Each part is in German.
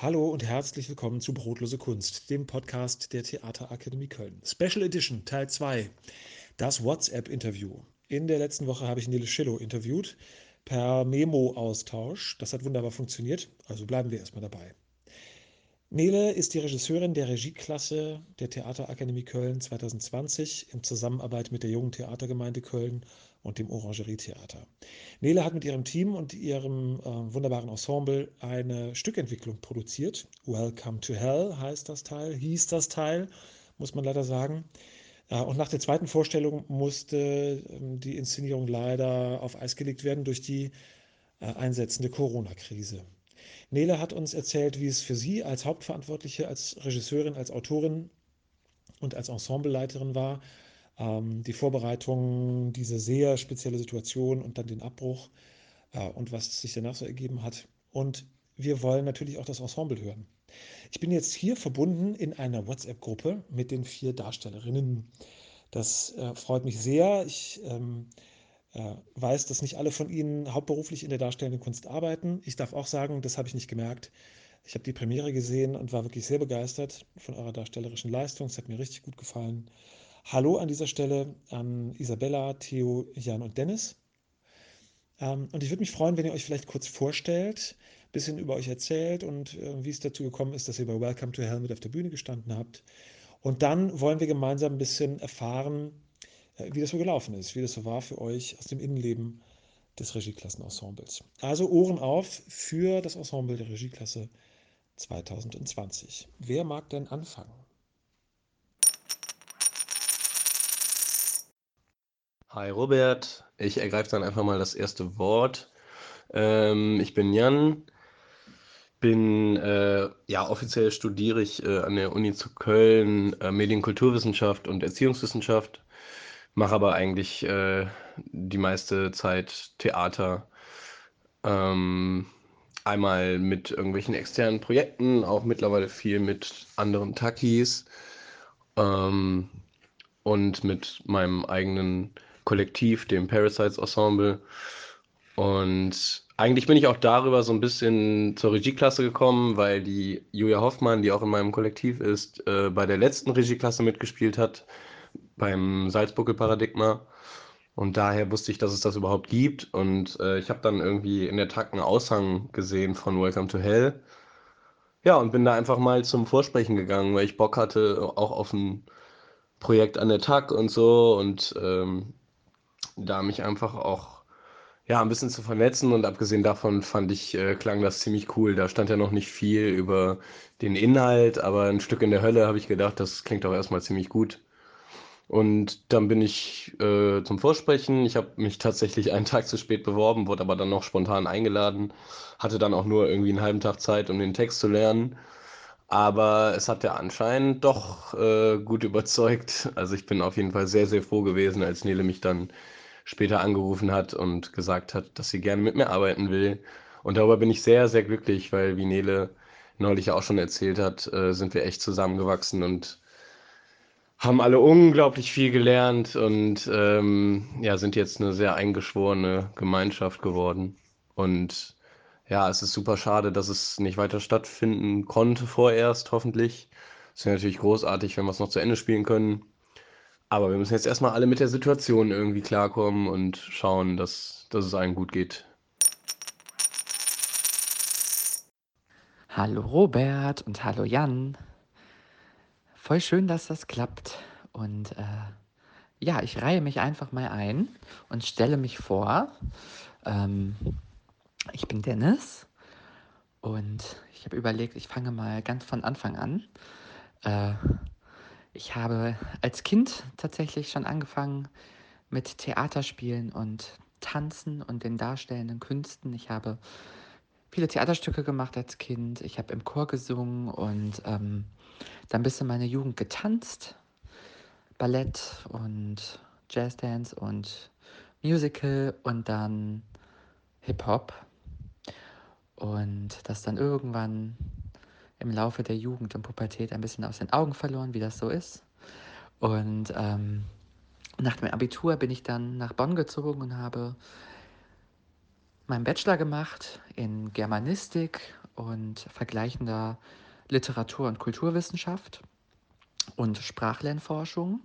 Hallo und herzlich willkommen zu Brotlose Kunst, dem Podcast der Theaterakademie Köln. Special Edition Teil 2, das WhatsApp-Interview. In der letzten Woche habe ich Nele Schillow interviewt per Memo-Austausch. Das hat wunderbar funktioniert, also bleiben wir erstmal dabei. Nele ist die Regisseurin der Regieklasse der Theaterakademie Köln 2020 in Zusammenarbeit mit der Jungen Theatergemeinde Köln und dem Orangerietheater. Nele hat mit ihrem Team und ihrem äh, wunderbaren Ensemble eine Stückentwicklung produziert. Welcome to Hell heißt das Teil, hieß das Teil, muss man leider sagen. Äh, und nach der zweiten Vorstellung musste äh, die Inszenierung leider auf Eis gelegt werden durch die äh, einsetzende Corona-Krise. Nele hat uns erzählt, wie es für sie als Hauptverantwortliche, als Regisseurin, als Autorin und als Ensembleleiterin war, ähm, die Vorbereitung, diese sehr spezielle Situation und dann den Abbruch äh, und was sich danach so ergeben hat. Und wir wollen natürlich auch das Ensemble hören. Ich bin jetzt hier verbunden in einer WhatsApp-Gruppe mit den vier Darstellerinnen. Das äh, freut mich sehr. Ich ähm, äh, weiß, dass nicht alle von Ihnen hauptberuflich in der darstellenden Kunst arbeiten. Ich darf auch sagen, das habe ich nicht gemerkt. Ich habe die Premiere gesehen und war wirklich sehr begeistert von eurer darstellerischen Leistung. Es hat mir richtig gut gefallen. Hallo an dieser Stelle an Isabella, Theo, Jan und Dennis. Ähm, und ich würde mich freuen, wenn ihr euch vielleicht kurz vorstellt, ein bisschen über euch erzählt und äh, wie es dazu gekommen ist, dass ihr bei Welcome to Hell mit auf der Bühne gestanden habt. Und dann wollen wir gemeinsam ein bisschen erfahren, äh, wie das so gelaufen ist, wie das so war für euch aus dem Innenleben des Regieklassenensembles. Also Ohren auf für das Ensemble der Regieklasse 2020. Wer mag denn anfangen? Hi Robert, ich ergreife dann einfach mal das erste Wort. Ähm, ich bin Jan, bin, äh, ja, offiziell studiere ich äh, an der Uni zu Köln äh, Medienkulturwissenschaft und Erziehungswissenschaft, mache aber eigentlich äh, die meiste Zeit Theater. Ähm, einmal mit irgendwelchen externen Projekten, auch mittlerweile viel mit anderen Takis ähm, und mit meinem eigenen Kollektiv, dem Parasites Ensemble. Und eigentlich bin ich auch darüber so ein bisschen zur Regieklasse gekommen, weil die Julia Hoffmann, die auch in meinem Kollektiv ist, äh, bei der letzten Regieklasse mitgespielt hat, beim Salzbuckel-Paradigma. Und daher wusste ich, dass es das überhaupt gibt. Und äh, ich habe dann irgendwie in der Takt einen Aushang gesehen von Welcome to Hell. Ja, und bin da einfach mal zum Vorsprechen gegangen, weil ich Bock hatte, auch auf ein Projekt an der TAG und so. Und ähm, da mich einfach auch ja, ein bisschen zu vernetzen und abgesehen davon fand ich, äh, klang das ziemlich cool. Da stand ja noch nicht viel über den Inhalt, aber ein Stück in der Hölle habe ich gedacht, das klingt auch erstmal ziemlich gut. Und dann bin ich äh, zum Vorsprechen. Ich habe mich tatsächlich einen Tag zu spät beworben, wurde aber dann noch spontan eingeladen, hatte dann auch nur irgendwie einen halben Tag Zeit, um den Text zu lernen. Aber es hat ja anscheinend doch äh, gut überzeugt. Also ich bin auf jeden Fall sehr, sehr froh gewesen, als Nele mich dann später angerufen hat und gesagt hat, dass sie gerne mit mir arbeiten will. Und darüber bin ich sehr, sehr glücklich, weil, wie Nele neulich auch schon erzählt hat, äh, sind wir echt zusammengewachsen und haben alle unglaublich viel gelernt und ähm, ja, sind jetzt eine sehr eingeschworene Gemeinschaft geworden. Und ja, es ist super schade, dass es nicht weiter stattfinden konnte vorerst, hoffentlich. Es wäre natürlich großartig, wenn wir es noch zu Ende spielen können. Aber wir müssen jetzt erstmal alle mit der Situation irgendwie klarkommen und schauen, dass, dass es allen gut geht. Hallo Robert und hallo Jan. Voll schön, dass das klappt. Und äh, ja, ich reihe mich einfach mal ein und stelle mich vor. Ähm, ich bin Dennis und ich habe überlegt, ich fange mal ganz von Anfang an. Äh, ich habe als Kind tatsächlich schon angefangen mit Theaterspielen und Tanzen und den darstellenden Künsten. Ich habe viele Theaterstücke gemacht als Kind. Ich habe im Chor gesungen und ähm, dann ein bisschen meine Jugend getanzt. Ballett und Jazzdance und Musical und dann Hip-Hop. Und das dann irgendwann im Laufe der Jugend und Pubertät ein bisschen aus den Augen verloren, wie das so ist. Und ähm, nach dem Abitur bin ich dann nach Bonn gezogen und habe meinen Bachelor gemacht in Germanistik und vergleichender Literatur- und Kulturwissenschaft und Sprachlernforschung.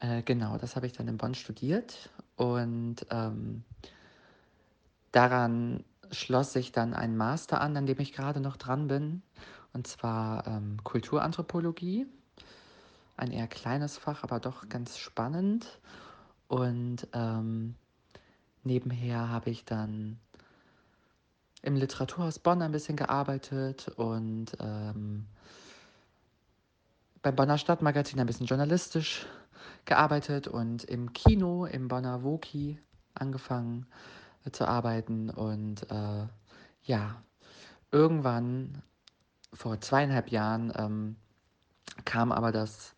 Äh, genau, das habe ich dann in Bonn studiert und ähm, daran schloss sich dann ein Master an, an dem ich gerade noch dran bin, und zwar ähm, Kulturanthropologie. Ein eher kleines Fach, aber doch ganz spannend. Und ähm, nebenher habe ich dann im Literaturhaus Bonn ein bisschen gearbeitet und ähm, beim Bonner Stadtmagazin ein bisschen journalistisch gearbeitet und im Kino, im Bonner Woki angefangen zu arbeiten. Und äh, ja, irgendwann vor zweieinhalb Jahren ähm, kam aber das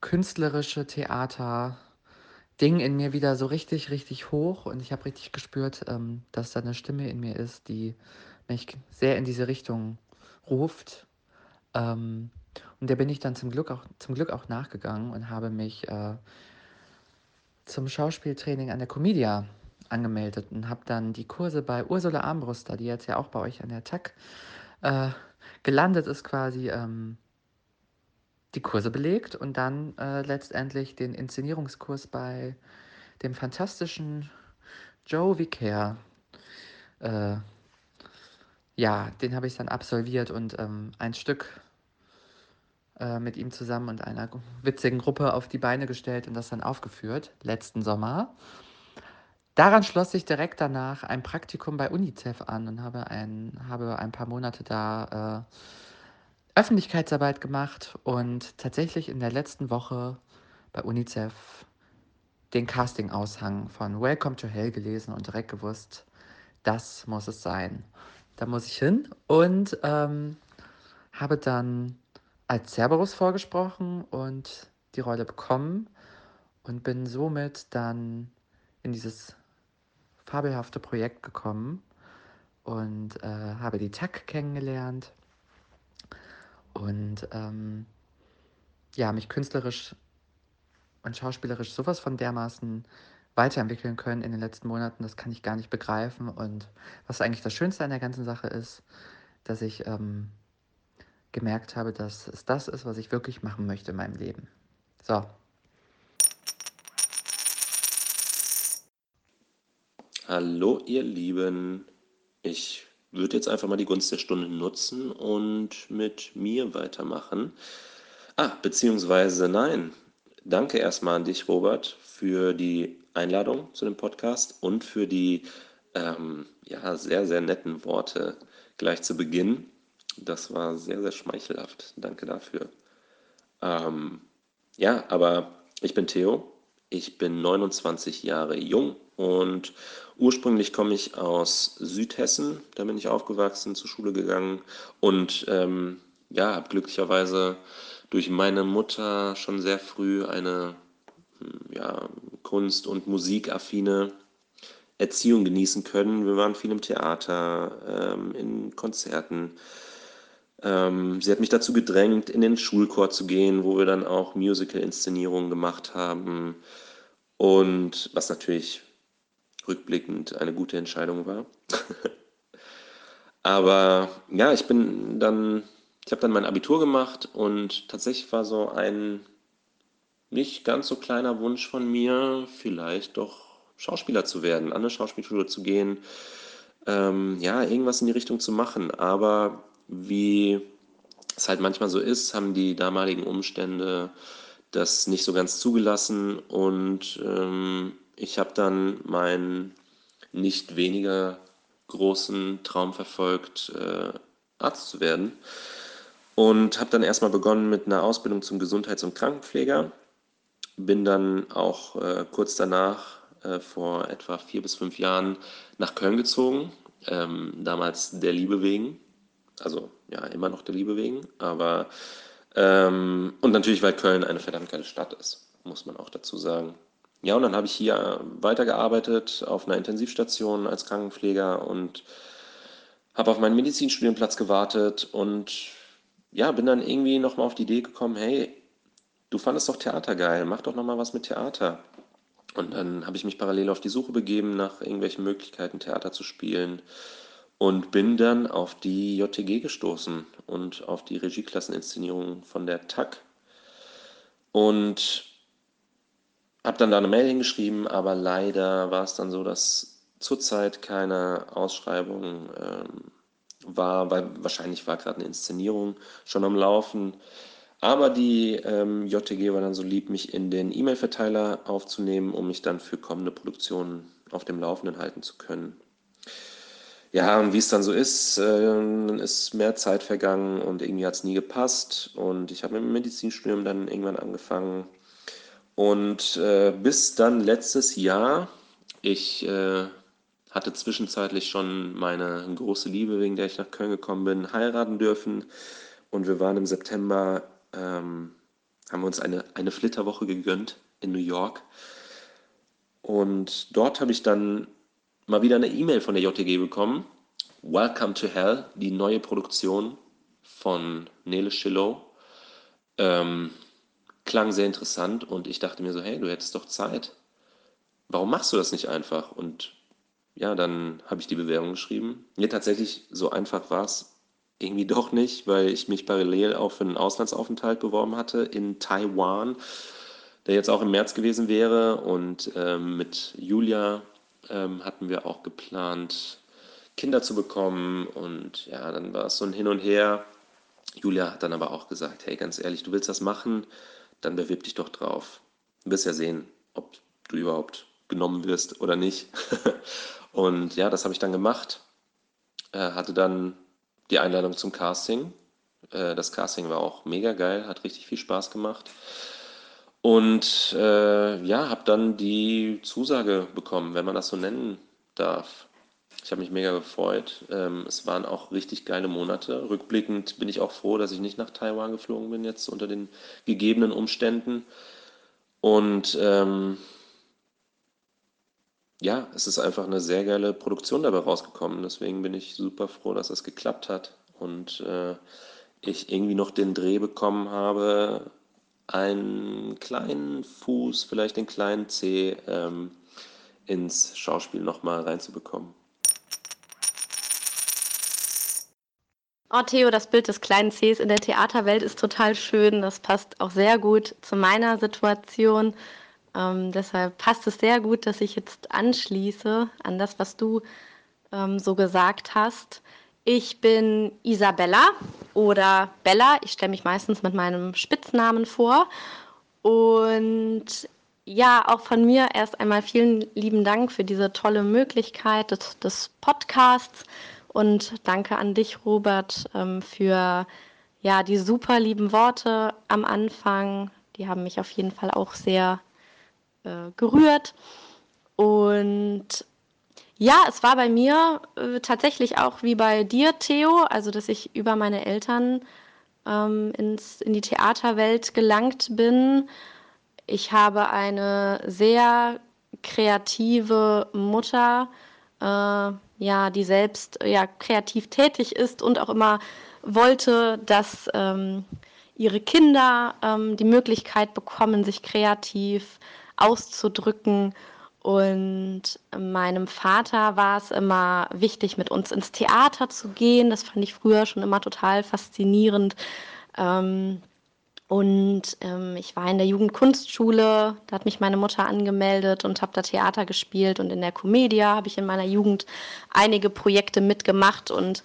künstlerische Theater Ding in mir wieder so richtig, richtig hoch und ich habe richtig gespürt, ähm, dass da eine Stimme in mir ist, die mich sehr in diese Richtung ruft. Ähm, und der bin ich dann zum Glück auch, zum Glück auch nachgegangen und habe mich äh, zum Schauspieltraining an der Comedia angemeldet und habe dann die Kurse bei Ursula Armbruster, die jetzt ja auch bei euch an der TAC äh, gelandet ist, quasi ähm, die Kurse belegt und dann äh, letztendlich den Inszenierungskurs bei dem fantastischen Joe Vicaire. Äh, ja, den habe ich dann absolviert und ähm, ein Stück äh, mit ihm zusammen und einer witzigen Gruppe auf die Beine gestellt und das dann aufgeführt, letzten Sommer. Daran schloss sich direkt danach ein Praktikum bei UNICEF an und habe ein, habe ein paar Monate da äh, Öffentlichkeitsarbeit gemacht und tatsächlich in der letzten Woche bei UNICEF den Casting-Aushang von Welcome to Hell gelesen und direkt gewusst, das muss es sein. Da muss ich hin und ähm, habe dann als Cerberus vorgesprochen und die Rolle bekommen und bin somit dann in dieses fabelhafte Projekt gekommen und äh, habe die TAC kennengelernt und ähm, ja, mich künstlerisch und schauspielerisch sowas von dermaßen weiterentwickeln können in den letzten Monaten, das kann ich gar nicht begreifen. Und was eigentlich das Schönste an der ganzen Sache ist, dass ich ähm, gemerkt habe, dass es das ist, was ich wirklich machen möchte in meinem Leben. So. Hallo, ihr Lieben. Ich würde jetzt einfach mal die Gunst der Stunde nutzen und mit mir weitermachen. Ah, beziehungsweise nein. Danke erstmal an dich, Robert, für die Einladung zu dem Podcast und für die ähm, ja, sehr, sehr netten Worte gleich zu Beginn. Das war sehr, sehr schmeichelhaft. Danke dafür. Ähm, ja, aber ich bin Theo. Ich bin 29 Jahre jung und ursprünglich komme ich aus Südhessen. Da bin ich aufgewachsen, zur Schule gegangen und ähm, ja, habe glücklicherweise durch meine Mutter schon sehr früh eine hm, ja, Kunst- und musikaffine Erziehung genießen können. Wir waren viel im Theater, ähm, in Konzerten. Ähm, sie hat mich dazu gedrängt, in den Schulchor zu gehen, wo wir dann auch Musical-Inszenierungen gemacht haben. Und was natürlich rückblickend eine gute Entscheidung war. Aber ja, ich bin dann, ich habe dann mein Abitur gemacht und tatsächlich war so ein nicht ganz so kleiner Wunsch von mir, vielleicht doch Schauspieler zu werden, an eine Schauspielschule zu gehen, ähm, ja, irgendwas in die Richtung zu machen. Aber wie es halt manchmal so ist, haben die damaligen Umstände das nicht so ganz zugelassen und ähm, ich habe dann meinen nicht weniger großen Traum verfolgt, äh, Arzt zu werden und habe dann erstmal begonnen mit einer Ausbildung zum Gesundheits- und Krankenpfleger. Bin dann auch äh, kurz danach, äh, vor etwa vier bis fünf Jahren, nach Köln gezogen, ähm, damals der Liebe wegen also ja, immer noch der Liebe wegen, aber ähm, und natürlich, weil Köln eine verdammt geile Stadt ist, muss man auch dazu sagen. Ja, und dann habe ich hier weitergearbeitet auf einer Intensivstation als Krankenpfleger und habe auf meinen Medizinstudienplatz gewartet und ja, bin dann irgendwie nochmal auf die Idee gekommen, hey, du fandest doch Theater geil, mach doch nochmal was mit Theater. Und dann habe ich mich parallel auf die Suche begeben nach irgendwelchen Möglichkeiten, Theater zu spielen und bin dann auf die JTG gestoßen und auf die Regieklassen'inszenierung von der TAC und habe dann da eine Mail hingeschrieben, aber leider war es dann so, dass zurzeit keine Ausschreibung ähm, war, weil wahrscheinlich war gerade eine Inszenierung schon am Laufen. Aber die ähm, JTG war dann so lieb, mich in den E-Mail-Verteiler aufzunehmen, um mich dann für kommende Produktionen auf dem Laufenden halten zu können. Ja, und wie es dann so ist, äh, ist mehr Zeit vergangen und irgendwie hat es nie gepasst. Und ich habe mit dem Medizinstudium dann irgendwann angefangen. Und äh, bis dann letztes Jahr, ich äh, hatte zwischenzeitlich schon meine große Liebe, wegen der ich nach Köln gekommen bin, heiraten dürfen. Und wir waren im September ähm, haben wir uns eine, eine Flitterwoche gegönnt in New York. Und dort habe ich dann mal wieder eine E-Mail von der JTG bekommen. Welcome to Hell, die neue Produktion von Nele Schillow. Ähm, klang sehr interessant und ich dachte mir so, hey, du hättest doch Zeit. Warum machst du das nicht einfach? Und ja, dann habe ich die Bewerbung geschrieben. Ja, tatsächlich, so einfach war es irgendwie doch nicht, weil ich mich parallel auch für einen Auslandsaufenthalt beworben hatte in Taiwan, der jetzt auch im März gewesen wäre. Und ähm, mit Julia ähm, hatten wir auch geplant, Kinder zu bekommen. Und ja, dann war es so ein Hin und Her. Julia hat dann aber auch gesagt, hey, ganz ehrlich, du willst das machen, dann bewirb dich doch drauf. Du wirst ja sehen, ob du überhaupt genommen wirst oder nicht. und ja, das habe ich dann gemacht. Äh, hatte dann die Einladung zum Casting. Äh, das Casting war auch mega geil, hat richtig viel Spaß gemacht. Und äh, ja, habe dann die Zusage bekommen, wenn man das so nennen darf. Ich habe mich mega gefreut. Ähm, es waren auch richtig geile Monate. Rückblickend bin ich auch froh, dass ich nicht nach Taiwan geflogen bin, jetzt unter den gegebenen Umständen. Und ähm, ja, es ist einfach eine sehr geile Produktion dabei rausgekommen. Deswegen bin ich super froh, dass das geklappt hat und äh, ich irgendwie noch den Dreh bekommen habe, einen kleinen Fuß, vielleicht den kleinen Zeh ähm, ins Schauspiel nochmal reinzubekommen. Oh, Theo, das Bild des kleinen Cs in der Theaterwelt ist total schön. Das passt auch sehr gut zu meiner Situation. Ähm, deshalb passt es sehr gut, dass ich jetzt anschließe an das, was du ähm, so gesagt hast. Ich bin Isabella oder Bella. Ich stelle mich meistens mit meinem Spitznamen vor. Und ja, auch von mir erst einmal vielen lieben Dank für diese tolle Möglichkeit des, des Podcasts. Und danke an dich, Robert, ähm, für ja, die super lieben Worte am Anfang. Die haben mich auf jeden Fall auch sehr äh, gerührt. Und ja, es war bei mir äh, tatsächlich auch wie bei dir, Theo, also dass ich über meine Eltern ähm, ins, in die Theaterwelt gelangt bin. Ich habe eine sehr kreative Mutter, äh, ja, die selbst ja, kreativ tätig ist und auch immer wollte, dass ähm, ihre Kinder ähm, die Möglichkeit bekommen, sich kreativ auszudrücken. Und meinem Vater war es immer wichtig, mit uns ins Theater zu gehen. Das fand ich früher schon immer total faszinierend. Ähm, und ähm, ich war in der Jugendkunstschule, da hat mich meine Mutter angemeldet und habe da Theater gespielt. Und in der Comedia habe ich in meiner Jugend einige Projekte mitgemacht. Und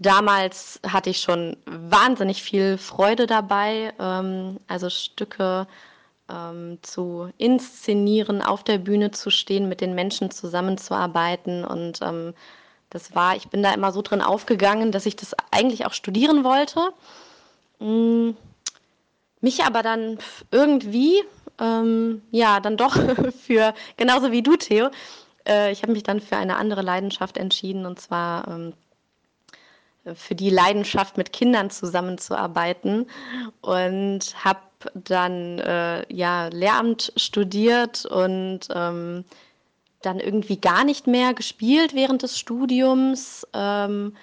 damals hatte ich schon wahnsinnig viel Freude dabei. Ähm, also Stücke ähm, zu inszenieren, auf der Bühne zu stehen, mit den Menschen zusammenzuarbeiten. Und ähm, das war, ich bin da immer so drin aufgegangen, dass ich das eigentlich auch studieren wollte. Mhm. Mich aber dann irgendwie, ähm, ja, dann doch für, genauso wie du, Theo, äh, ich habe mich dann für eine andere Leidenschaft entschieden und zwar ähm, für die Leidenschaft, mit Kindern zusammenzuarbeiten und habe dann äh, ja Lehramt studiert und ähm, dann irgendwie gar nicht mehr gespielt während des Studiums. Ähm,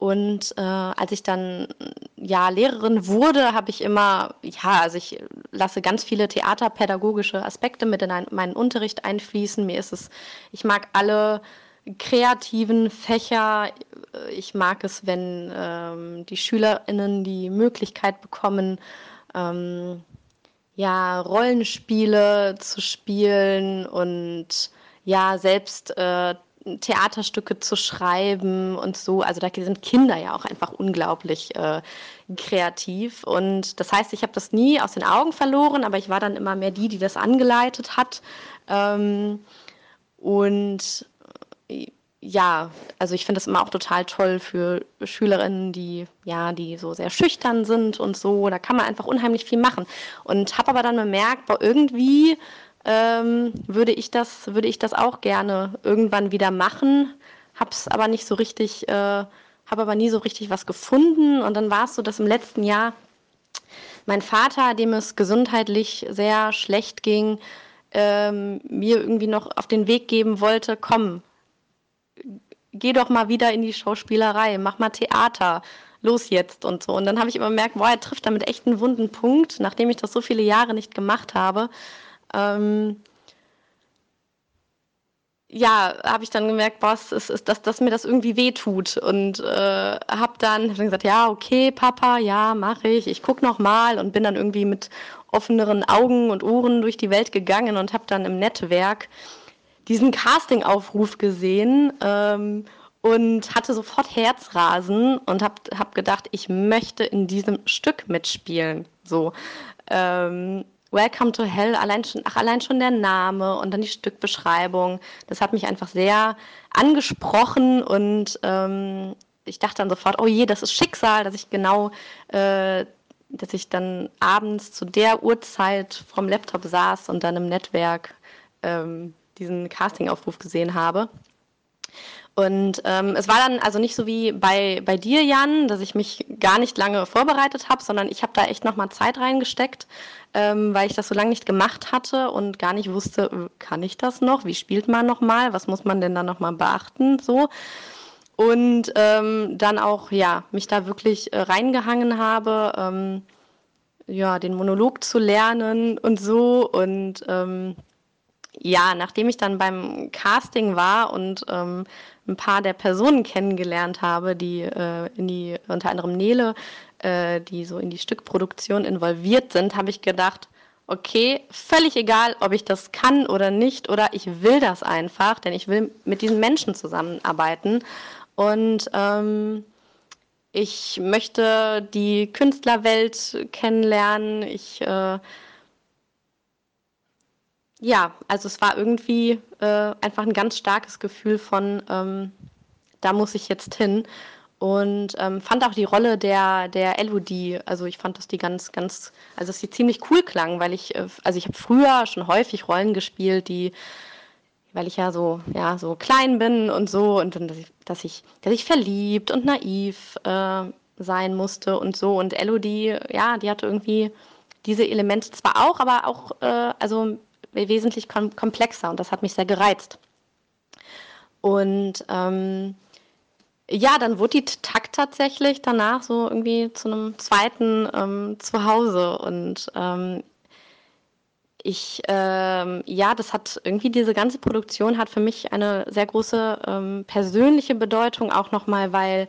und äh, als ich dann ja Lehrerin wurde, habe ich immer, ja, also ich lasse ganz viele theaterpädagogische Aspekte mit in ein, meinen Unterricht einfließen. Mir ist es, ich mag alle kreativen Fächer ich mag es, wenn ähm, die SchülerInnen die Möglichkeit bekommen, ähm, ja, Rollenspiele zu spielen und ja, selbst äh, Theaterstücke zu schreiben und so. Also da sind Kinder ja auch einfach unglaublich äh, kreativ. Und das heißt, ich habe das nie aus den Augen verloren, aber ich war dann immer mehr die, die das angeleitet hat. Ähm, und äh, ja, also ich finde das immer auch total toll für Schülerinnen, die ja, die so sehr schüchtern sind und so. Da kann man einfach unheimlich viel machen. Und habe aber dann bemerkt, boah, irgendwie ähm, würde ich das, würde ich das auch gerne irgendwann wieder machen. Hab's aber nicht so richtig, äh, habe aber nie so richtig was gefunden. Und dann war es so, dass im letzten Jahr mein Vater, dem es gesundheitlich sehr schlecht ging, ähm, mir irgendwie noch auf den Weg geben wollte, komm, geh doch mal wieder in die Schauspielerei, mach mal Theater, los jetzt und so. Und dann habe ich immer gemerkt, boah, er trifft damit echt einen wunden Punkt, nachdem ich das so viele Jahre nicht gemacht habe. Ähm, ja, habe ich dann gemerkt, was ist, ist dass, dass mir das irgendwie wehtut und äh, habe dann, hab dann gesagt, ja, okay, Papa, ja, mache ich, ich gucke noch mal und bin dann irgendwie mit offeneren Augen und Ohren durch die Welt gegangen und habe dann im Netzwerk diesen Casting-Aufruf gesehen ähm, und hatte sofort Herzrasen und habe hab gedacht, ich möchte in diesem Stück mitspielen. So. Ähm, Welcome to Hell, allein schon, ach, allein schon der Name und dann die Stückbeschreibung, das hat mich einfach sehr angesprochen und ähm, ich dachte dann sofort, oh je, das ist Schicksal, dass ich genau, äh, dass ich dann abends zu der Uhrzeit vom Laptop saß und dann im Netzwerk ähm, diesen Castingaufruf gesehen habe. Und ähm, es war dann also nicht so wie bei, bei dir, Jan, dass ich mich gar nicht lange vorbereitet habe, sondern ich habe da echt nochmal Zeit reingesteckt, ähm, weil ich das so lange nicht gemacht hatte und gar nicht wusste, kann ich das noch? Wie spielt man nochmal? Was muss man denn da nochmal beachten? So. Und ähm, dann auch, ja, mich da wirklich äh, reingehangen habe, ähm, ja, den Monolog zu lernen und so. Und ähm, ja, nachdem ich dann beim Casting war und ähm, ein paar der Personen kennengelernt habe, die äh, in die, unter anderem Nele, äh, die so in die Stückproduktion involviert sind, habe ich gedacht, okay, völlig egal, ob ich das kann oder nicht, oder ich will das einfach, denn ich will mit diesen Menschen zusammenarbeiten. Und ähm, ich möchte die Künstlerwelt kennenlernen. Ich äh, ja, also es war irgendwie äh, einfach ein ganz starkes Gefühl von, ähm, da muss ich jetzt hin. Und ähm, fand auch die Rolle der, der Elodie, also ich fand, dass die ganz, ganz, also dass die ziemlich cool klang, weil ich, äh, also ich habe früher schon häufig Rollen gespielt, die, weil ich ja so, ja, so klein bin und so und, und dass, ich, dass, ich, dass ich verliebt und naiv äh, sein musste und so. Und Elodie, ja, die hatte irgendwie diese Elemente zwar auch, aber auch, äh, also wesentlich kom komplexer und das hat mich sehr gereizt. Und ähm, ja, dann wurde die Takt tatsächlich danach so irgendwie zu einem zweiten ähm, Zuhause und ähm, ich, ähm, ja, das hat irgendwie diese ganze Produktion hat für mich eine sehr große ähm, persönliche Bedeutung auch nochmal, weil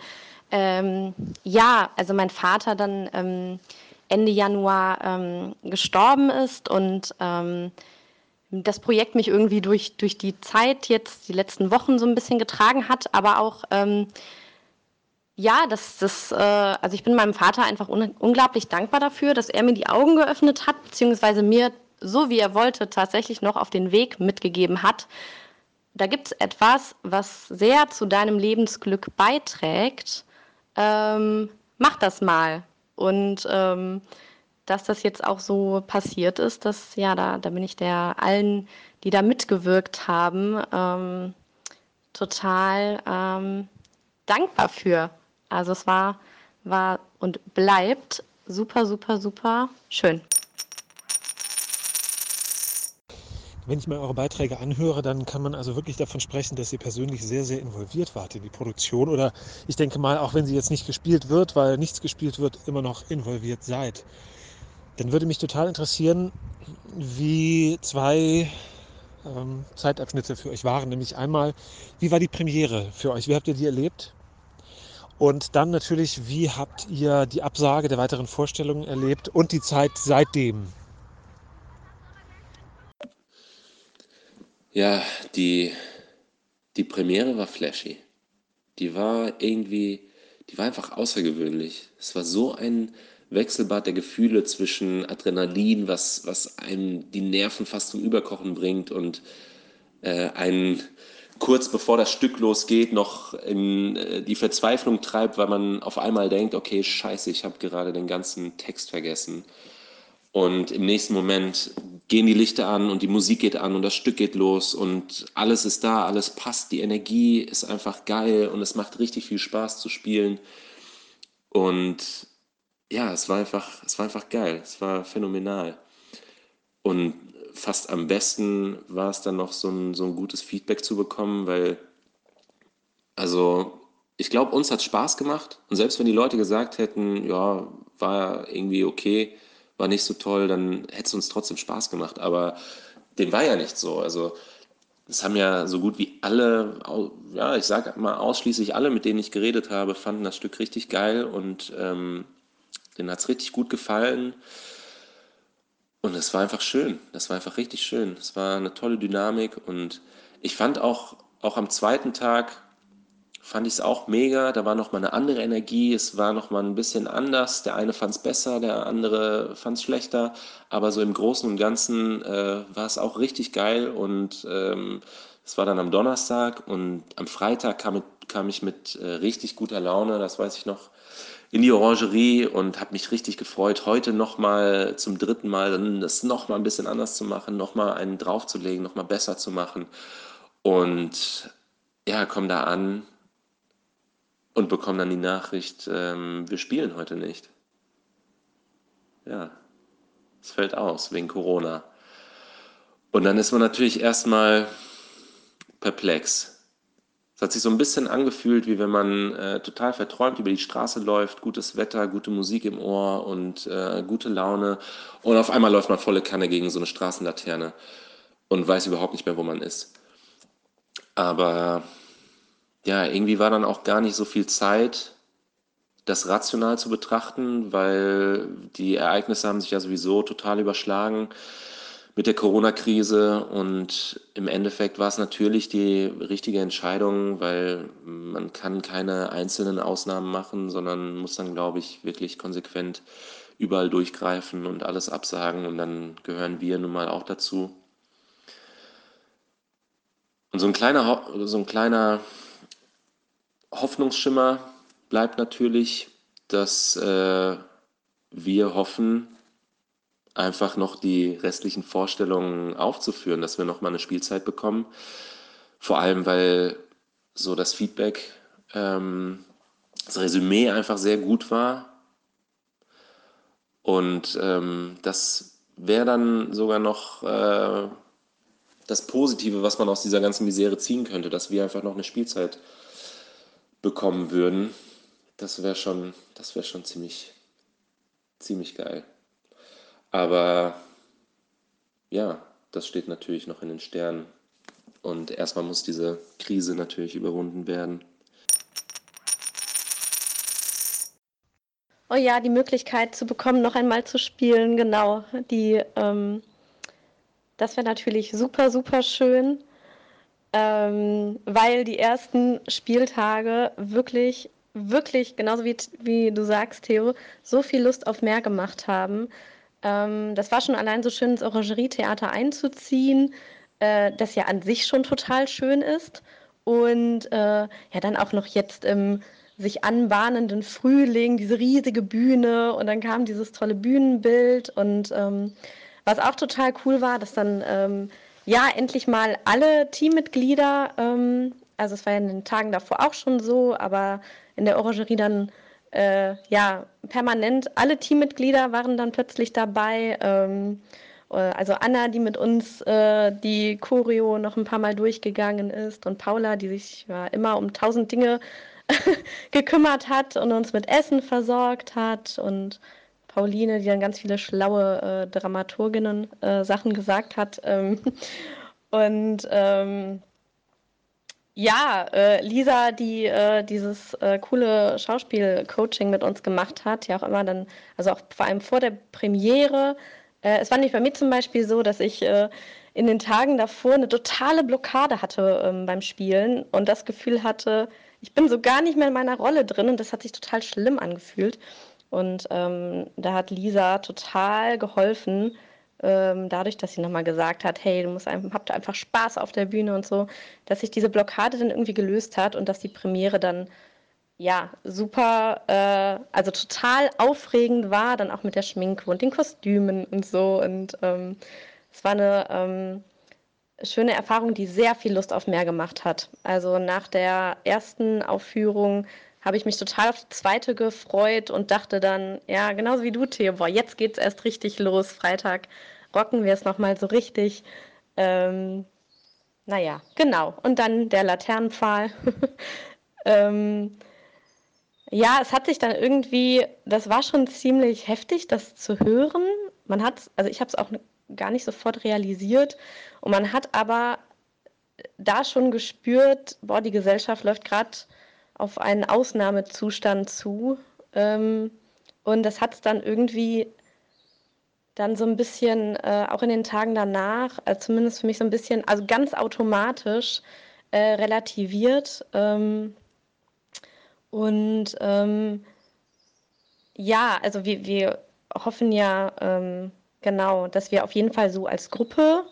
ähm, ja, also mein Vater dann ähm, Ende Januar gestorben ist und das Projekt mich irgendwie durch, durch die Zeit jetzt, die letzten Wochen so ein bisschen getragen hat, aber auch, ähm, ja, das, das, äh, also ich bin meinem Vater einfach un unglaublich dankbar dafür, dass er mir die Augen geöffnet hat, beziehungsweise mir, so wie er wollte, tatsächlich noch auf den Weg mitgegeben hat. Da gibt es etwas, was sehr zu deinem Lebensglück beiträgt. Ähm, mach das mal. Und ähm, dass das jetzt auch so passiert ist, dass ja, da, da bin ich der allen, die da mitgewirkt haben, ähm, total ähm, dankbar für. Also es war, war und bleibt super, super, super schön. Wenn ich mir eure Beiträge anhöre, dann kann man also wirklich davon sprechen, dass ihr persönlich sehr, sehr involviert wart in die Produktion. Oder ich denke mal, auch wenn sie jetzt nicht gespielt wird, weil nichts gespielt wird, immer noch involviert seid. Dann würde mich total interessieren, wie zwei ähm, Zeitabschnitte für euch waren. Nämlich einmal, wie war die Premiere für euch? Wie habt ihr die erlebt? Und dann natürlich, wie habt ihr die Absage der weiteren Vorstellungen erlebt und die Zeit seitdem? Ja, die, die Premiere war flashy. Die war irgendwie, die war einfach außergewöhnlich. Es war so ein Wechselbad der Gefühle zwischen Adrenalin, was, was einem die Nerven fast zum Überkochen bringt und äh, einen kurz bevor das Stück losgeht, noch in äh, die Verzweiflung treibt, weil man auf einmal denkt, okay, scheiße, ich habe gerade den ganzen Text vergessen. Und im nächsten Moment gehen die Lichter an und die Musik geht an und das Stück geht los und alles ist da, alles passt, die Energie ist einfach geil und es macht richtig viel Spaß zu spielen. Und ja, es war einfach, es war einfach geil, es war phänomenal. Und fast am besten war es dann noch so ein, so ein gutes Feedback zu bekommen, weil, also ich glaube, uns hat Spaß gemacht. Und selbst wenn die Leute gesagt hätten, ja, war irgendwie okay, war nicht so toll, dann hätte es uns trotzdem Spaß gemacht. Aber dem war ja nicht so. Also es haben ja so gut wie alle, ja, ich sage mal ausschließlich alle, mit denen ich geredet habe, fanden das Stück richtig geil und ähm, denen hat es richtig gut gefallen. Und es war einfach schön. Das war einfach richtig schön. Es war eine tolle Dynamik und ich fand auch, auch am zweiten Tag fand ich es auch mega. Da war nochmal eine andere Energie. Es war nochmal ein bisschen anders. Der eine fand es besser, der andere fand es schlechter. Aber so im Großen und Ganzen äh, war es auch richtig geil. Und ähm, es war dann am Donnerstag und am Freitag kam, kam ich mit äh, richtig guter Laune, das weiß ich noch, in die Orangerie und habe mich richtig gefreut, heute nochmal zum dritten Mal das nochmal ein bisschen anders zu machen, nochmal einen draufzulegen, nochmal besser zu machen. Und ja, komm da an und bekomme dann die Nachricht, ähm, wir spielen heute nicht. Ja, es fällt aus wegen Corona. Und dann ist man natürlich erstmal perplex. Es hat sich so ein bisschen angefühlt, wie wenn man äh, total verträumt über die Straße läuft, gutes Wetter, gute Musik im Ohr und äh, gute Laune. Und auf einmal läuft man volle Kanne gegen so eine Straßenlaterne und weiß überhaupt nicht mehr, wo man ist. Aber ja, irgendwie war dann auch gar nicht so viel Zeit, das rational zu betrachten, weil die Ereignisse haben sich ja sowieso total überschlagen mit der Corona-Krise und im Endeffekt war es natürlich die richtige Entscheidung, weil man kann keine einzelnen Ausnahmen machen, sondern muss dann, glaube ich, wirklich konsequent überall durchgreifen und alles absagen und dann gehören wir nun mal auch dazu. Und so ein kleiner, so ein kleiner Hoffnungsschimmer bleibt natürlich, dass äh, wir hoffen, einfach noch die restlichen Vorstellungen aufzuführen, dass wir noch mal eine Spielzeit bekommen. Vor allem, weil so das Feedback, ähm, das Resümee einfach sehr gut war. Und ähm, das wäre dann sogar noch äh, das Positive, was man aus dieser ganzen Misere ziehen könnte, dass wir einfach noch eine Spielzeit bekommen würden. Das wäre schon, das schon ziemlich, ziemlich geil. Aber ja, das steht natürlich noch in den Sternen. Und erstmal muss diese Krise natürlich überwunden werden. Oh ja, die Möglichkeit zu bekommen, noch einmal zu spielen, genau. Die, ähm, das wäre natürlich super, super schön, ähm, weil die ersten Spieltage wirklich, wirklich, genauso wie, wie du sagst, Theo, so viel Lust auf mehr gemacht haben. Ähm, das war schon allein so schön ins Orangerietheater einzuziehen, äh, das ja an sich schon total schön ist. Und äh, ja, dann auch noch jetzt im sich anbahnenden Frühling, diese riesige Bühne und dann kam dieses tolle Bühnenbild und ähm, was auch total cool war, dass dann ähm, ja endlich mal alle Teammitglieder, ähm, also es war ja in den Tagen davor auch schon so, aber in der Orangerie dann äh, ja, permanent alle Teammitglieder waren dann plötzlich dabei. Ähm, äh, also Anna, die mit uns äh, die Choreo noch ein paar Mal durchgegangen ist und Paula, die sich ja, immer um tausend Dinge gekümmert hat und uns mit Essen versorgt hat und Pauline, die dann ganz viele schlaue äh, Dramaturginnen äh, Sachen gesagt hat. Ähm, und ähm, Ja, äh, Lisa, die äh, dieses äh, coole Schauspiel-Coaching mit uns gemacht hat, ja auch immer dann, also auch vor allem vor der Premiere. Äh, es war nicht bei mir zum Beispiel so, dass ich äh, in den Tagen davor eine totale Blockade hatte ähm, beim Spielen und das Gefühl hatte, ich bin so gar nicht mehr in meiner Rolle drin und das hat sich total schlimm angefühlt. Und ähm, da hat Lisa total geholfen, ähm, dadurch, dass sie nochmal gesagt hat, hey, du musst einfach, habt einfach Spaß auf der Bühne und so, dass sich diese Blockade dann irgendwie gelöst hat und dass die Premiere dann ja super, äh, also total aufregend war, dann auch mit der Schminke und den Kostümen und so. Und ähm, es war eine ähm, schöne Erfahrung, die sehr viel Lust auf mehr gemacht hat. Also nach der ersten Aufführung habe ich mich total auf die zweite gefreut und dachte dann, ja, genauso wie du, Theo, boah, jetzt geht's erst richtig los. Freitag rocken wir es nochmal so richtig. Ähm, naja, genau. Und dann der Laternenpfahl. ähm, ja, es hat sich dann irgendwie, das war schon ziemlich heftig, das zu hören. Man hat, also ich habe es auch gar nicht sofort realisiert. Und man hat aber da schon gespürt, boah, die Gesellschaft läuft gerade auf einen Ausnahmezustand zu. Ähm, und das hat es dann irgendwie dann so ein bisschen, äh, auch in den Tagen danach, äh, zumindest für mich so ein bisschen, also ganz automatisch äh, relativiert. Ähm, und ähm, ja, also wir, wir hoffen ja ähm, genau, dass wir auf jeden Fall so als Gruppe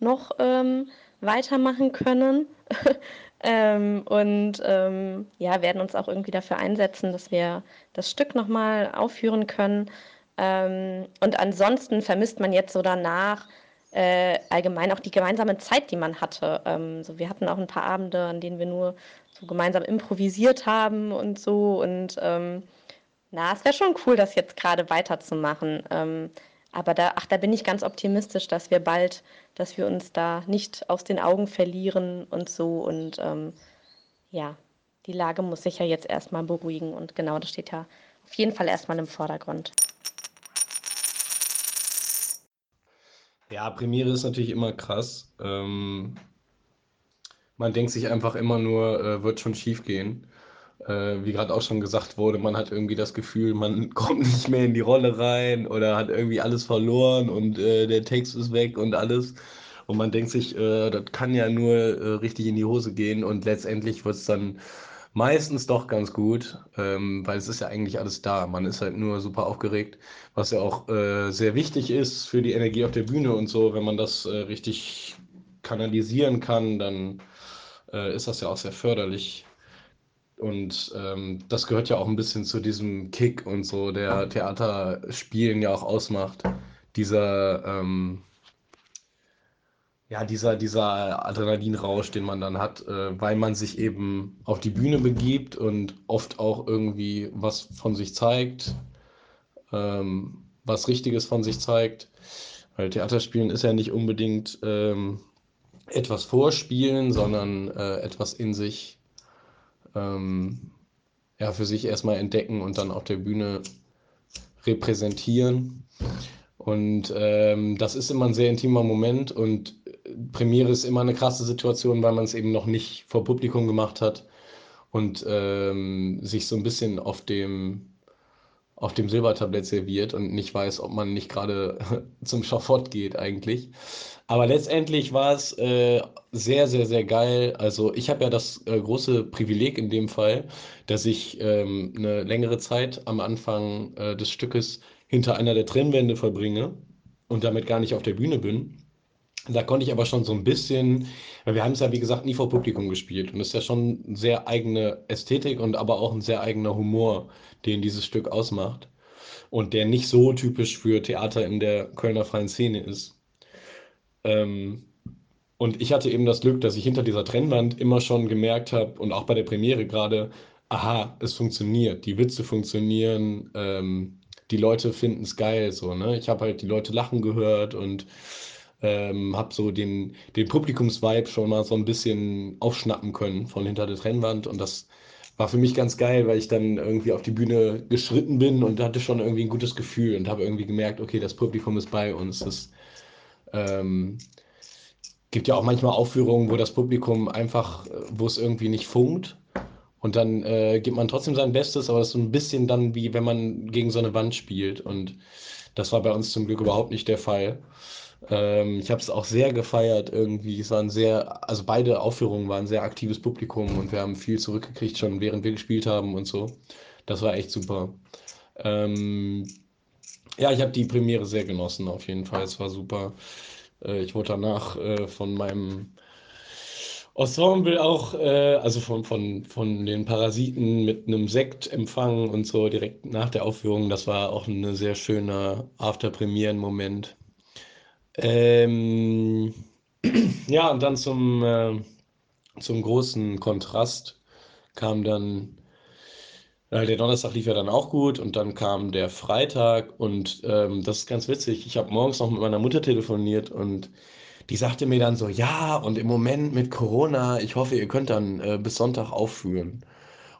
noch ähm, weitermachen können. Ähm, und ähm, ja, werden uns auch irgendwie dafür einsetzen, dass wir das Stück nochmal aufführen können. Ähm, und ansonsten vermisst man jetzt so danach äh, allgemein auch die gemeinsame Zeit, die man hatte. Ähm, so, wir hatten auch ein paar Abende, an denen wir nur so gemeinsam improvisiert haben und so. Und ähm, na, es wäre schon cool, das jetzt gerade weiterzumachen. Ähm, aber da, ach, da bin ich ganz optimistisch, dass wir bald, dass wir uns da nicht aus den Augen verlieren und so. Und ähm, ja, die Lage muss sich ja jetzt erstmal beruhigen. Und genau, das steht ja auf jeden Fall erstmal im Vordergrund. Ja, Premiere ist natürlich immer krass. Ähm, man denkt sich einfach immer nur, äh, wird schon schief gehen äh, wie gerade auch schon gesagt wurde, man hat irgendwie das Gefühl, man kommt nicht mehr in die Rolle rein oder hat irgendwie alles verloren und äh, der Text ist weg und alles. Und man denkt sich, äh, das kann ja nur äh, richtig in die Hose gehen und letztendlich wird es dann meistens doch ganz gut, ähm, weil es ist ja eigentlich alles da. Man ist halt nur super aufgeregt, was ja auch äh, sehr wichtig ist für die Energie auf der Bühne und so. Wenn man das äh, richtig kanalisieren kann, dann ist das ja auch sehr förderlich und ähm, das gehört ja auch ein bisschen zu diesem Kick und so, der Theaterspielen ja auch ausmacht. Dieser, ähm, ja, dieser, dieser Adrenalinrausch, den man dann hat, äh, weil man sich eben auf die Bühne begibt und oft auch irgendwie was von sich zeigt, ähm, was Richtiges von sich zeigt. Weil Theaterspielen ist ja nicht unbedingt ähm, etwas vorspielen, sondern äh, etwas in sich ähm, ja, für sich erstmal entdecken und dann auf der Bühne repräsentieren. Und ähm, das ist immer ein sehr intimer Moment und Premiere ist immer eine krasse Situation, weil man es eben noch nicht vor Publikum gemacht hat und ähm, sich so ein bisschen auf dem, auf dem Silbertablett serviert und nicht weiß, ob man nicht gerade zum Schafott geht eigentlich. Aber letztendlich war es äh, sehr, sehr, sehr geil. Also ich habe ja das äh, große Privileg in dem Fall, dass ich ähm, eine längere Zeit am Anfang äh, des Stückes hinter einer der Trennwände verbringe und damit gar nicht auf der Bühne bin. Da konnte ich aber schon so ein bisschen, weil wir haben es ja wie gesagt nie vor Publikum gespielt und es ist ja schon eine sehr eigene Ästhetik und aber auch ein sehr eigener Humor, den dieses Stück ausmacht und der nicht so typisch für Theater in der Kölner freien Szene ist. Ähm, und ich hatte eben das Glück, dass ich hinter dieser Trennwand immer schon gemerkt habe und auch bei der Premiere gerade, aha, es funktioniert, die Witze funktionieren, ähm, die Leute finden es geil, so, ne? Ich habe halt die Leute lachen gehört und ähm, habe so den, den Publikumsvibe schon mal so ein bisschen aufschnappen können von hinter der Trennwand und das war für mich ganz geil, weil ich dann irgendwie auf die Bühne geschritten bin und hatte schon irgendwie ein gutes Gefühl und habe irgendwie gemerkt, okay, das Publikum ist bei uns, das ähm, gibt ja auch manchmal Aufführungen, wo das Publikum einfach, wo es irgendwie nicht funkt. Und dann äh, gibt man trotzdem sein Bestes, aber das ist so ein bisschen dann wie wenn man gegen so eine Wand spielt. Und das war bei uns zum Glück überhaupt nicht der Fall. Ähm, ich habe es auch sehr gefeiert irgendwie. Es waren sehr, also beide Aufführungen waren sehr aktives Publikum und wir haben viel zurückgekriegt, schon während wir gespielt haben und so. Das war echt super. Ähm, ja, ich habe die Premiere sehr genossen, auf jeden Fall. Es war super. Äh, ich wurde danach äh, von meinem Ensemble auch, äh, also von, von, von den Parasiten mit einem Sekt empfangen und so direkt nach der Aufführung. Das war auch ein sehr schöner After-Premieren-Moment. Ähm, ja, und dann zum, äh, zum großen Kontrast kam dann, äh, der Donnerstag lief ja dann auch gut und dann kam der Freitag und ähm, das ist ganz witzig. Ich habe morgens noch mit meiner Mutter telefoniert und die sagte mir dann so, ja, und im Moment mit Corona, ich hoffe, ihr könnt dann äh, bis Sonntag aufführen.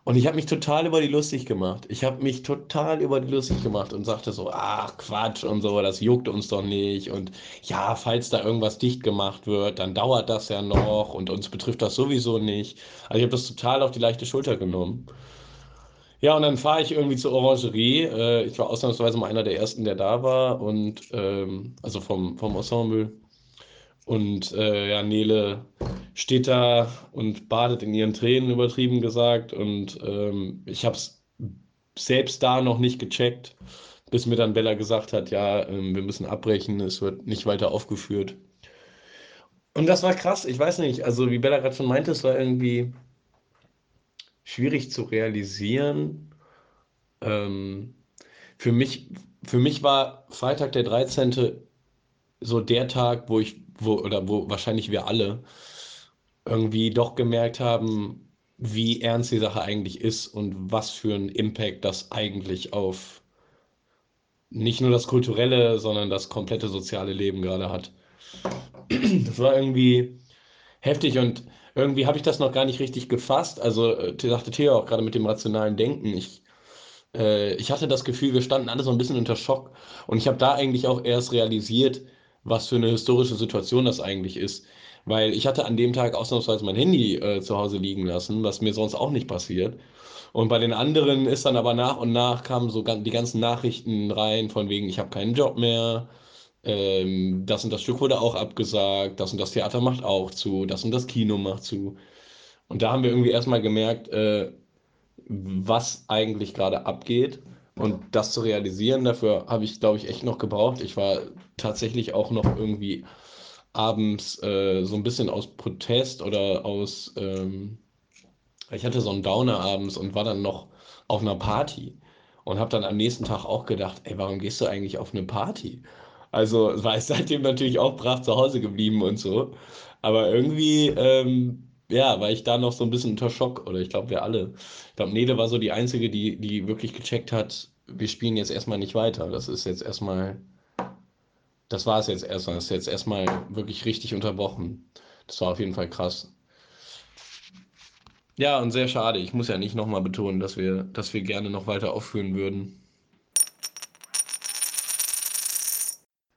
Und ich habe mich total über die lustig gemacht. Ich habe mich total über die lustig gemacht und sagte so, ach Quatsch und so, das juckt uns doch nicht. Und ja, falls da irgendwas dicht gemacht wird, dann dauert das ja noch und uns betrifft das sowieso nicht. Also ich habe das total auf die leichte Schulter genommen. Ja, und dann fahre ich irgendwie zur Orangerie. Äh, ich war ausnahmsweise mal einer der ersten, der da war und ähm, also vom, vom Ensemble. Und äh, ja, Nele steht da und badet in ihren Tränen, übertrieben gesagt. Und ähm, ich habe es selbst da noch nicht gecheckt, bis mir dann Bella gesagt hat, ja, ähm, wir müssen abbrechen, es wird nicht weiter aufgeführt. Und das war krass, ich weiß nicht, also wie Bella gerade schon meinte, es war irgendwie schwierig zu realisieren. Ähm, für mich, für mich war Freitag der 13. so der Tag, wo ich wo, oder wo wahrscheinlich wir alle irgendwie doch gemerkt haben, wie ernst die Sache eigentlich ist und was für einen Impact das eigentlich auf nicht nur das kulturelle, sondern das komplette soziale Leben gerade hat. Das war irgendwie heftig und irgendwie habe ich das noch gar nicht richtig gefasst. Also äh, sagte Theo auch gerade mit dem rationalen Denken. Ich, äh, ich hatte das Gefühl, wir standen alle so ein bisschen unter Schock und ich habe da eigentlich auch erst realisiert, was für eine historische Situation das eigentlich ist. Weil ich hatte an dem Tag ausnahmsweise mein Handy äh, zu Hause liegen lassen, was mir sonst auch nicht passiert. Und bei den anderen ist dann aber nach und nach kamen so die ganzen Nachrichten rein, von wegen, ich habe keinen Job mehr, ähm, das und das Stück wurde auch abgesagt, das und das Theater macht auch zu, das und das Kino macht zu. Und da haben wir irgendwie erstmal gemerkt, äh, was eigentlich gerade abgeht. Und das zu realisieren, dafür habe ich, glaube ich, echt noch gebraucht. Ich war tatsächlich auch noch irgendwie abends äh, so ein bisschen aus Protest oder aus, ähm, ich hatte so einen Downer abends und war dann noch auf einer Party und habe dann am nächsten Tag auch gedacht, ey, warum gehst du eigentlich auf eine Party? Also war ich seitdem natürlich auch brav zu Hause geblieben und so. Aber irgendwie, ähm, ja, war ich da noch so ein bisschen unter Schock oder ich glaube, wir alle. Ich glaube, Nede war so die Einzige, die, die wirklich gecheckt hat, wir spielen jetzt erstmal nicht weiter. Das ist jetzt erstmal, das war es jetzt erstmal. Das ist jetzt erstmal wirklich richtig unterbrochen. Das war auf jeden Fall krass. Ja, und sehr schade. Ich muss ja nicht nochmal betonen, dass wir, dass wir gerne noch weiter aufführen würden.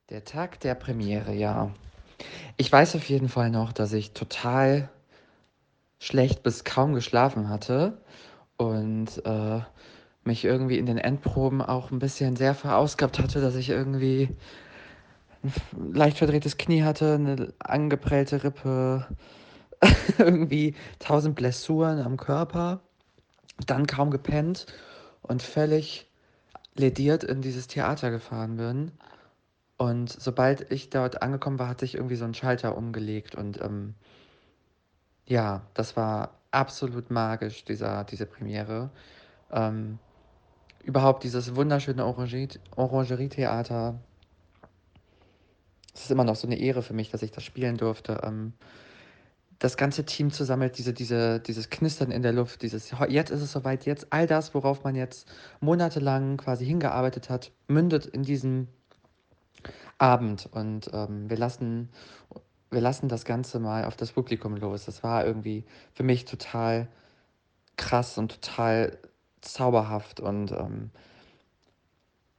Der Tag der Premiere, ja. Ich weiß auf jeden Fall noch, dass ich total schlecht bis kaum geschlafen hatte und äh, mich irgendwie in den Endproben auch ein bisschen sehr verausgabt hatte, dass ich irgendwie ein leicht verdrehtes Knie hatte, eine angeprellte Rippe, irgendwie tausend Blessuren am Körper, dann kaum gepennt und völlig lediert in dieses Theater gefahren bin. Und sobald ich dort angekommen war, hat sich irgendwie so ein Schalter umgelegt und ähm, ja, das war absolut magisch, dieser, diese Premiere. Ähm, überhaupt dieses wunderschöne Orangerie-Theater. Es ist immer noch so eine Ehre für mich, dass ich das spielen durfte. Ähm, das ganze Team zusammelt, diese, diese, dieses Knistern in der Luft, dieses jetzt ist es soweit, jetzt all das, worauf man jetzt monatelang quasi hingearbeitet hat, mündet in diesem Abend. Und ähm, wir, lassen, wir lassen das Ganze mal auf das Publikum los. Das war irgendwie für mich total krass und total zauberhaft und ähm,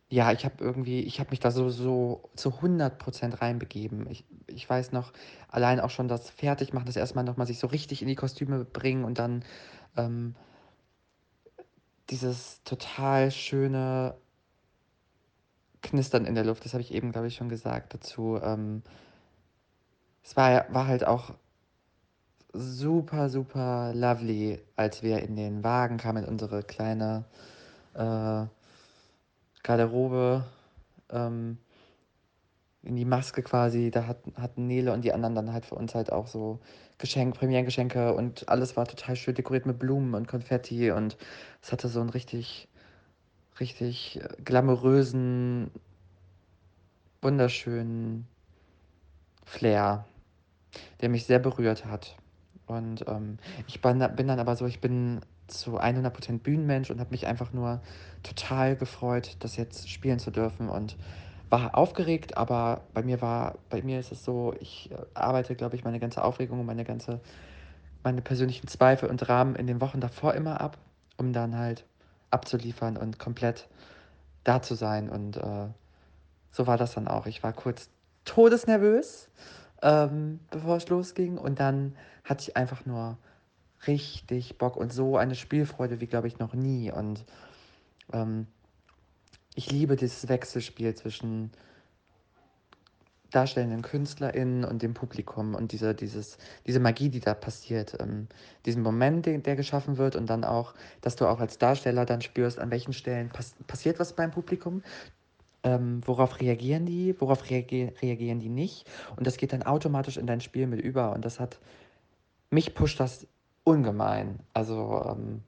ja, ich habe irgendwie, ich habe mich da so, so zu 100% reinbegeben. Ich, ich weiß noch, allein auch schon das Fertigmachen, das erstmal nochmal sich so richtig in die Kostüme bringen und dann ähm, dieses total schöne Knistern in der Luft, das habe ich eben, glaube ich, schon gesagt dazu. Ähm, es war, war halt auch super, super lovely, als wir in den Wagen kamen, in unsere kleine äh, Garderobe, ähm, in die Maske quasi. Da hat, hatten Nele und die anderen dann halt für uns halt auch so Geschenk, Premierengeschenke und alles war total schön dekoriert mit Blumen und Konfetti und es hatte so einen richtig, richtig äh, glamourösen, wunderschönen Flair, der mich sehr berührt hat. Und ähm, ich bin, dann aber so, ich bin zu 100% Bühnenmensch und habe mich einfach nur total gefreut, das jetzt spielen zu dürfen und war aufgeregt, aber bei mir war, bei mir ist es so, ich äh, arbeite, glaube ich, meine ganze Aufregung und meine ganze, meine persönlichen Zweifel und Rahmen in den Wochen davor immer ab, um dann halt abzuliefern und komplett da zu sein. Und äh, so war das dann auch. Ich war kurz todesnervös, ähm, bevor es losging. Und dann hatte ich einfach nur richtig Bock und so eine Spielfreude wie, glaube ich, noch nie. Und ähm, ich liebe dieses Wechselspiel zwischen darstellenden KünstlerInnen und dem Publikum und diese, dieses, diese Magie, die da passiert, ähm, diesen Moment, den, der geschaffen wird und dann auch, dass du auch als Darsteller dann spürst, an welchen Stellen pass passiert was beim Publikum, ähm, worauf reagieren die, worauf reagi reagieren die nicht? Und das geht dann automatisch in dein Spiel mit über. Und das hat, mich pusht das ungemein, also ähm,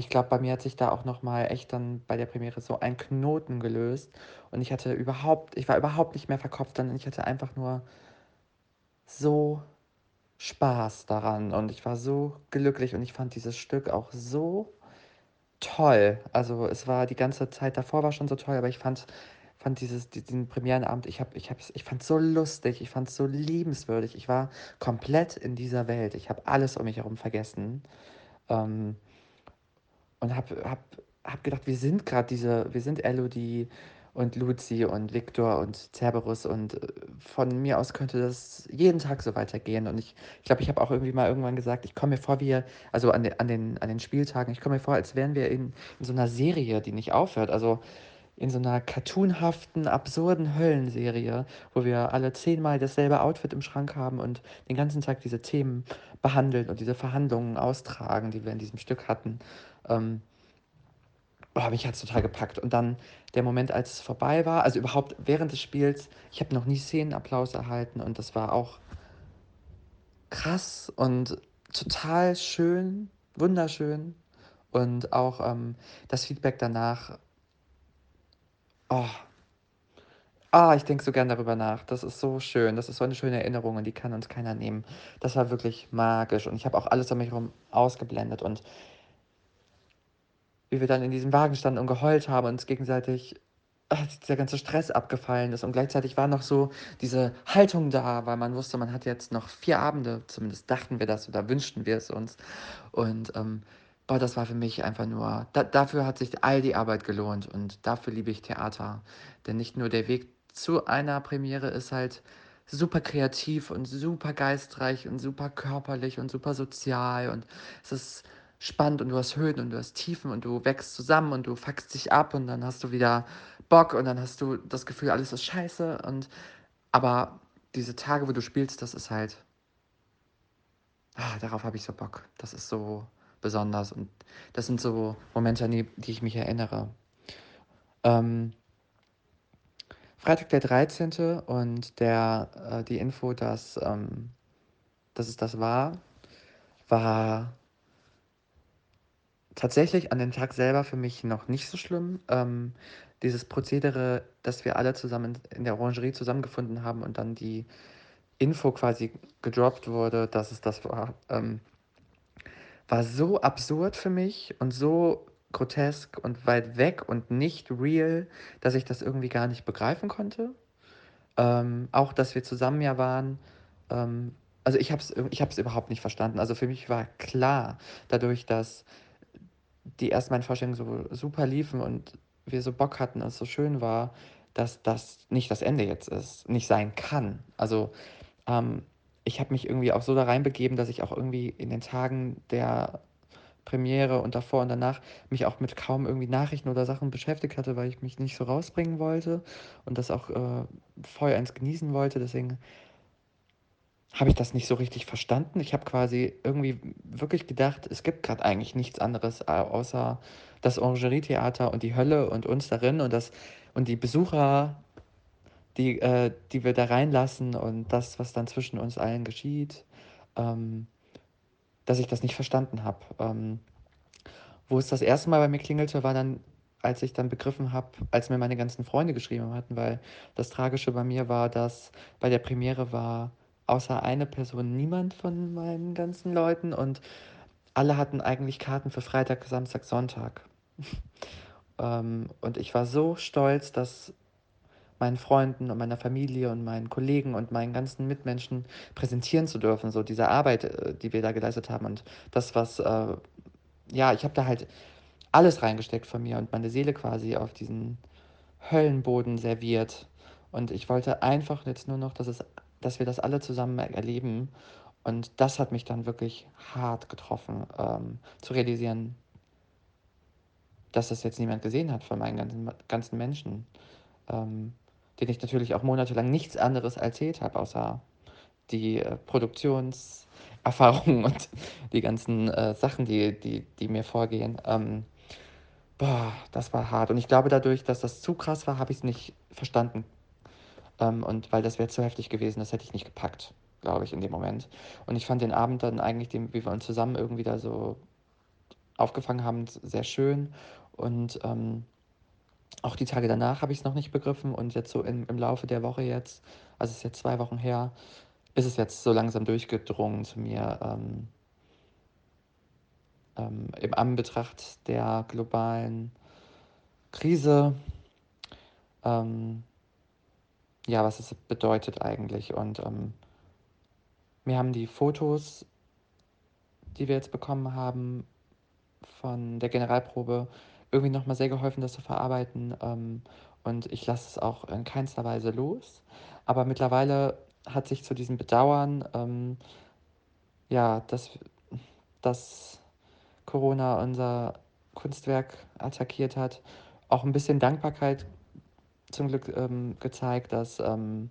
ich glaube, bei mir hat sich da auch noch mal echt dann bei der Premiere so ein Knoten gelöst. Und ich hatte überhaupt ich war überhaupt nicht mehr verkopft, sondern ich hatte einfach nur so Spaß daran. Und ich war so glücklich. Und ich fand dieses Stück auch so toll. Also, es war die ganze Zeit davor war schon so toll, aber ich fand fand dieses diesen Premierenabend ich habe ich habe ich fand's so lustig, ich fand's so liebenswürdig. Ich war komplett in dieser Welt. Ich habe alles um mich herum vergessen. Ähm und habe hab, hab gedacht, wir sind gerade diese, wir sind Elodie und Luzi und Viktor und Cerberus und äh, von mir aus könnte das jeden Tag so weitergehen. Und ich glaube, ich, glaub, ich habe auch irgendwie mal irgendwann gesagt, ich komme mir vor, wie, also an, an, den, an den Spieltagen, ich komme mir vor, als wären wir in, in so einer Serie, die nicht aufhört. Also in so einer cartoonhaften, absurden Höllenserie, wo wir alle zehnmal dasselbe Outfit im Schrank haben und den ganzen Tag diese Themen behandeln und diese Verhandlungen austragen, die wir in diesem Stück hatten. Ähm, oh, mich hat es total gepackt. Und dann der Moment, als es vorbei war, also überhaupt während des Spiels, ich habe noch nie Szenenapplaus erhalten und das war auch krass und total schön, wunderschön. Und auch ähm, das Feedback danach. Oh, Ah, ich denke so gern darüber nach. Das ist so schön. Das ist so eine schöne Erinnerung und die kann uns keiner nehmen. Das war wirklich magisch und ich habe auch alles um mich herum ausgeblendet und wie wir dann in diesem Wagen standen und geheult haben und uns gegenseitig ach, dieser ganze Stress abgefallen ist. Und gleichzeitig war noch so diese Haltung da, weil man wusste, man hat jetzt noch vier Abende, zumindest dachten wir das oder wünschten wir es uns. Und ähm, boah, das war für mich einfach nur, da, dafür hat sich all die Arbeit gelohnt und dafür liebe ich Theater. Denn nicht nur der Weg zu einer Premiere ist halt super kreativ und super geistreich und super körperlich und super sozial und es ist spannend und du hast Höhen und du hast Tiefen und du wächst zusammen und du fuckst dich ab und dann hast du wieder Bock und dann hast du das Gefühl, alles ist scheiße und aber diese Tage, wo du spielst, das ist halt ah, darauf habe ich so Bock. Das ist so besonders und das sind so Momente, an die, die ich mich erinnere. Ähm, Freitag der 13. und der, äh, die Info, dass, ähm, dass es das war, war tatsächlich an dem Tag selber für mich noch nicht so schlimm. Ähm, dieses Prozedere, dass wir alle zusammen in der Orangerie zusammengefunden haben und dann die Info quasi gedroppt wurde, dass es das war, ähm, war so absurd für mich und so grotesk und weit weg und nicht real, dass ich das irgendwie gar nicht begreifen konnte. Ähm, auch, dass wir zusammen ja waren. Ähm, also ich habe es ich überhaupt nicht verstanden. Also für mich war klar, dadurch, dass die ersten Vorstellungen so super liefen und wir so Bock hatten, es so schön war, dass das nicht das Ende jetzt ist, nicht sein kann. Also ähm, ich habe mich irgendwie auch so da reinbegeben, dass ich auch irgendwie in den Tagen der Premiere und davor und danach mich auch mit kaum irgendwie Nachrichten oder Sachen beschäftigt hatte, weil ich mich nicht so rausbringen wollte und das auch äh, voll eins genießen wollte. Deswegen habe ich das nicht so richtig verstanden. Ich habe quasi irgendwie wirklich gedacht, es gibt gerade eigentlich nichts anderes außer das Orangerie-Theater und die Hölle und uns darin und das und die Besucher, die, äh, die wir da reinlassen und das, was dann zwischen uns allen geschieht. Ähm, dass ich das nicht verstanden habe. Ähm, wo es das erste Mal bei mir klingelte, war dann, als ich dann begriffen habe, als mir meine ganzen Freunde geschrieben hatten, weil das Tragische bei mir war, dass bei der Premiere war außer eine Person niemand von meinen ganzen Leuten. Und alle hatten eigentlich Karten für Freitag, Samstag, Sonntag. ähm, und ich war so stolz, dass meinen Freunden und meiner Familie und meinen Kollegen und meinen ganzen Mitmenschen präsentieren zu dürfen, so diese Arbeit, äh, die wir da geleistet haben. Und das, was, äh, ja, ich habe da halt alles reingesteckt von mir und meine Seele quasi auf diesen Höllenboden serviert. Und ich wollte einfach jetzt nur noch, dass es, dass wir das alle zusammen erleben und das hat mich dann wirklich hart getroffen, ähm, zu realisieren, dass das jetzt niemand gesehen hat von meinen ganzen, ganzen Menschen. Ähm, denen ich natürlich auch monatelang nichts anderes erzählt habe, außer die äh, Produktionserfahrungen und die ganzen äh, Sachen, die, die, die mir vorgehen. Ähm, boah, das war hart. Und ich glaube, dadurch, dass das zu krass war, habe ich es nicht verstanden. Ähm, und weil das wäre zu heftig gewesen, das hätte ich nicht gepackt, glaube ich, in dem Moment. Und ich fand den Abend dann eigentlich, den, wie wir uns zusammen irgendwie da so aufgefangen haben, sehr schön. Und ähm, auch die Tage danach habe ich es noch nicht begriffen und jetzt so im, im Laufe der Woche jetzt, also es ist jetzt zwei Wochen her, ist es jetzt so langsam durchgedrungen zu mir. Ähm, ähm, Im Anbetracht der globalen Krise, ähm, ja, was es bedeutet eigentlich. Und ähm, mir haben die Fotos, die wir jetzt bekommen haben von der Generalprobe, irgendwie nochmal sehr geholfen, das zu verarbeiten. Ähm, und ich lasse es auch in keinster Weise los. Aber mittlerweile hat sich zu diesem Bedauern, ähm, ja, dass, dass Corona unser Kunstwerk attackiert hat, auch ein bisschen Dankbarkeit zum Glück ähm, gezeigt, dass ähm,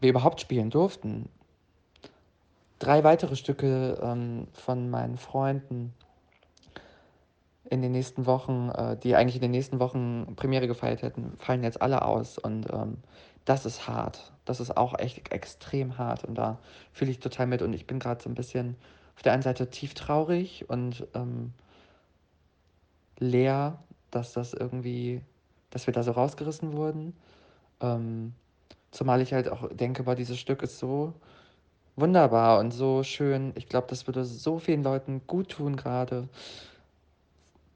wir überhaupt spielen durften. Drei weitere Stücke ähm, von meinen Freunden in den nächsten Wochen, äh, die eigentlich in den nächsten Wochen Premiere gefeiert hätten, fallen jetzt alle aus. Und ähm, das ist hart. Das ist auch echt extrem hart. Und da fühle ich total mit. Und ich bin gerade so ein bisschen auf der einen Seite tief traurig und ähm, leer, dass das irgendwie, dass wir da so rausgerissen wurden. Ähm, zumal ich halt auch denke, boah, dieses Stück ist so wunderbar und so schön. Ich glaube, das würde so vielen Leuten gut tun gerade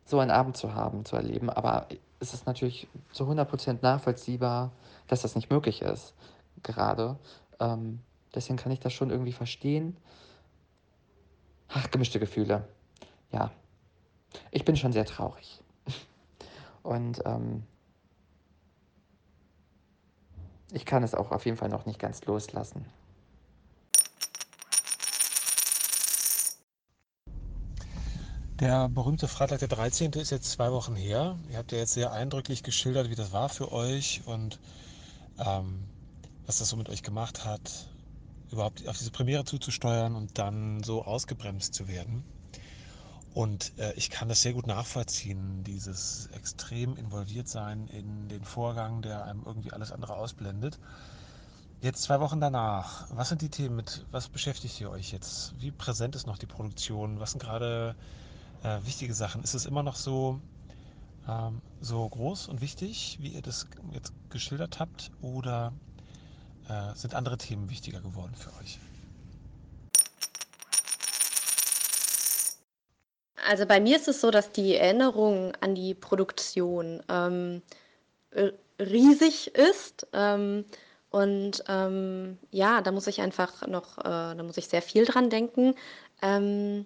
so einen Abend zu haben, zu erleben. Aber es ist natürlich zu 100% nachvollziehbar, dass das nicht möglich ist, gerade. Ähm, deswegen kann ich das schon irgendwie verstehen. Ach, gemischte Gefühle. Ja, ich bin schon sehr traurig. Und ähm, ich kann es auch auf jeden Fall noch nicht ganz loslassen. Der berühmte Freitag der 13. ist jetzt zwei Wochen her. Ihr habt ja jetzt sehr eindrücklich geschildert, wie das war für euch und ähm, was das so mit euch gemacht hat, überhaupt auf diese Premiere zuzusteuern und dann so ausgebremst zu werden. Und äh, ich kann das sehr gut nachvollziehen, dieses extrem involviert sein in den Vorgang, der einem irgendwie alles andere ausblendet. Jetzt zwei Wochen danach, was sind die Themen mit, was beschäftigt ihr euch jetzt? Wie präsent ist noch die Produktion? Was sind gerade äh, wichtige Sachen. Ist es immer noch so, ähm, so groß und wichtig, wie ihr das jetzt geschildert habt, oder äh, sind andere Themen wichtiger geworden für euch? Also bei mir ist es so, dass die Erinnerung an die Produktion ähm, riesig ist. Ähm, und ähm, ja, da muss ich einfach noch, äh, da muss ich sehr viel dran denken. Ähm,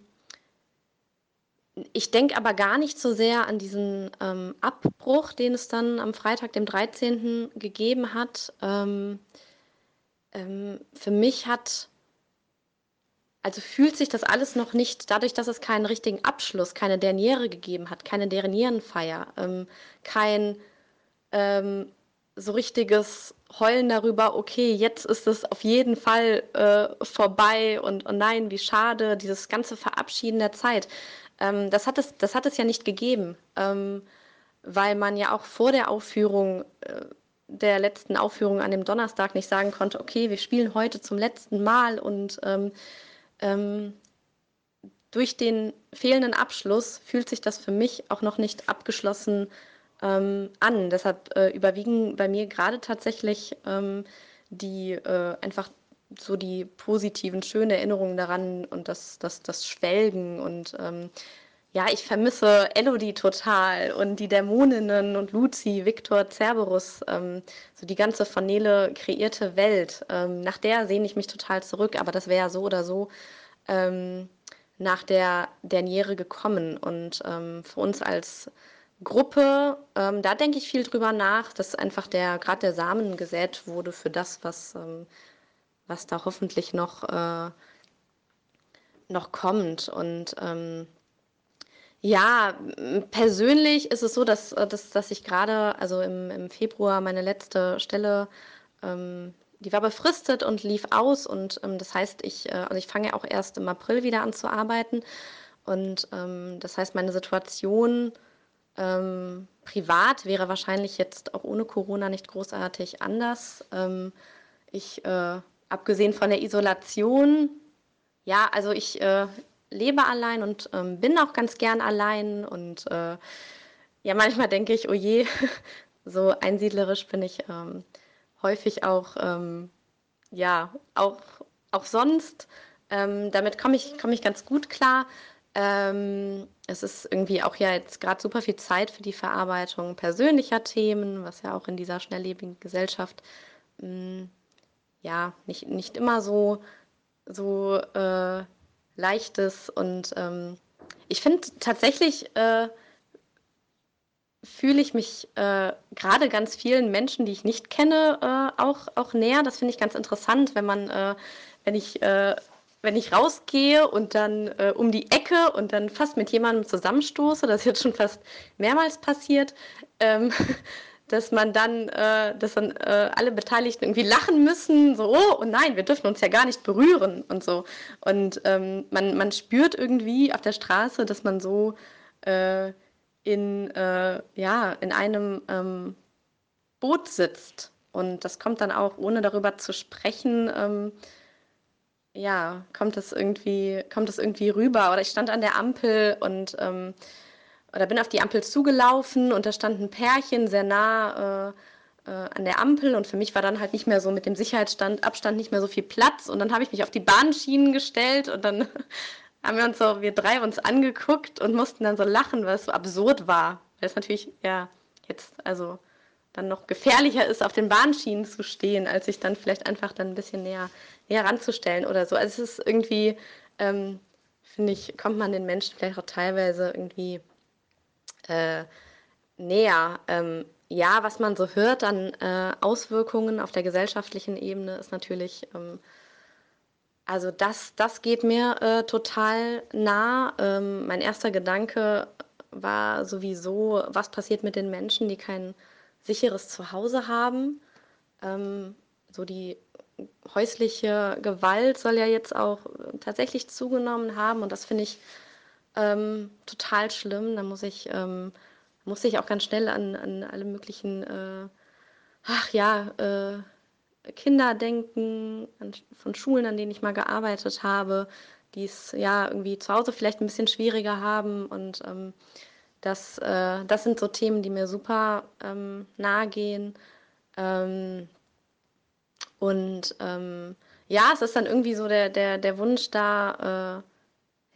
ich denke aber gar nicht so sehr an diesen ähm, Abbruch, den es dann am Freitag, dem 13. gegeben hat. Ähm, für mich hat, also fühlt sich das alles noch nicht, dadurch, dass es keinen richtigen Abschluss, keine Derniere gegeben hat, keine Dernierenfeier, ähm, kein ähm, so richtiges Heulen darüber, okay, jetzt ist es auf jeden Fall äh, vorbei und oh nein, wie schade, dieses ganze Verabschieden der Zeit. Ähm, das, hat es, das hat es ja nicht gegeben, ähm, weil man ja auch vor der Aufführung, äh, der letzten Aufführung an dem Donnerstag nicht sagen konnte, okay, wir spielen heute zum letzten Mal und ähm, ähm durch den fehlenden Abschluss fühlt sich das für mich auch noch nicht abgeschlossen ähm, an. Deshalb äh, überwiegen bei mir gerade tatsächlich ähm, die äh, einfach so die positiven, schönen Erinnerungen daran und das, das, das Schwelgen und ähm, ja, ich vermisse Elodie total und die Dämoninnen und Luzi, Viktor, Cerberus, ähm, so die ganze von Nele kreierte Welt. Ähm, nach der sehne ich mich total zurück, aber das wäre ja so oder so ähm, nach der Derniere gekommen. Und ähm, für uns als Gruppe, ähm, da denke ich viel drüber nach, dass einfach der, gerade der Samen gesät wurde für das, was ähm, was da hoffentlich noch, äh, noch kommt. Und ja, persönlich ist es so, dass, äh, dass, dass ich gerade, also im, im Februar meine letzte Stelle, ähm, die war befristet und lief aus. Und ähm, das heißt, ich, äh, also ich fange auch erst im April wieder an zu arbeiten. Und ähm, das heißt, meine Situation ähm, privat wäre wahrscheinlich jetzt auch ohne Corona nicht großartig anders. Ähm, ich äh, abgesehen von der Isolation, ja, also ich äh, lebe allein und ähm, bin auch ganz gern allein und äh, ja, manchmal denke ich, oh je, so einsiedlerisch bin ich ähm, häufig auch, ähm, ja, auch, auch sonst. Ähm, damit komme ich, komm ich ganz gut klar. Ähm, es ist irgendwie auch ja jetzt gerade super viel Zeit für die Verarbeitung persönlicher Themen, was ja auch in dieser schnelllebigen Gesellschaft mh, hm, ja, nicht, nicht immer so, so äh, leichtes. Und ähm, ich finde tatsächlich, äh, fühle ich mich äh, gerade ganz vielen Menschen, die ich nicht kenne, äh, auch, auch näher. Das finde ich ganz interessant, wenn man, äh, wenn ich äh, wenn ich rausgehe und dann äh, um die Ecke und dann fast mit jemandem zusammenstoße, das ist jetzt schon fast mehrmals passiert, ähm, dass man dann, äh, dass dann äh, alle Beteiligten irgendwie lachen müssen, so, oh, und nein, wir dürfen uns ja gar nicht berühren und so. Und ähm, man, man spürt irgendwie auf der Straße, dass man so äh, in, äh, ja, in einem ähm, Boot sitzt. Und das kommt dann auch, ohne darüber zu sprechen, ähm, ja, kommt das irgendwie, kommt das irgendwie rüber. Oder ich stand an der Ampel und ähm, oder bin auf die Ampel zugelaufen und da stand ein Pärchen sehr nah äh, äh, an der Ampel und für mich war dann halt nicht mehr so mit dem Sicherheitsabstand nicht mehr so viel Platz und dann habe ich mich auf die Bahnschienen gestellt und dann haben wir uns so, wir drei uns angeguckt und mussten dann so lachen, weil es so absurd war. Weil es natürlich, ja, jetzt, also dann noch gefährlicher ist, auf den Bahnschienen zu stehen, als sich dann vielleicht einfach dann ein bisschen näher, näher ranzustellen oder so. Also es ist irgendwie, ähm, finde ich, kommt man den Menschen vielleicht auch teilweise irgendwie äh, näher. Ähm, ja, was man so hört an äh, Auswirkungen auf der gesellschaftlichen Ebene ist natürlich, ähm, also das, das geht mir äh, total nah. Ähm, mein erster Gedanke war sowieso, was passiert mit den Menschen, die kein sicheres Zuhause haben. Ähm, so die häusliche Gewalt soll ja jetzt auch tatsächlich zugenommen haben und das finde ich ähm, total schlimm. Da muss ich, ähm, muss ich auch ganz schnell an, an alle möglichen, äh, ach ja, äh, Kinder denken, an, von Schulen, an denen ich mal gearbeitet habe, die es ja irgendwie zu Hause vielleicht ein bisschen schwieriger haben. Und ähm, das, äh, das sind so Themen, die mir super ähm, nahe gehen. Ähm, und ähm, ja, es ist dann irgendwie so der, der, der Wunsch da, äh,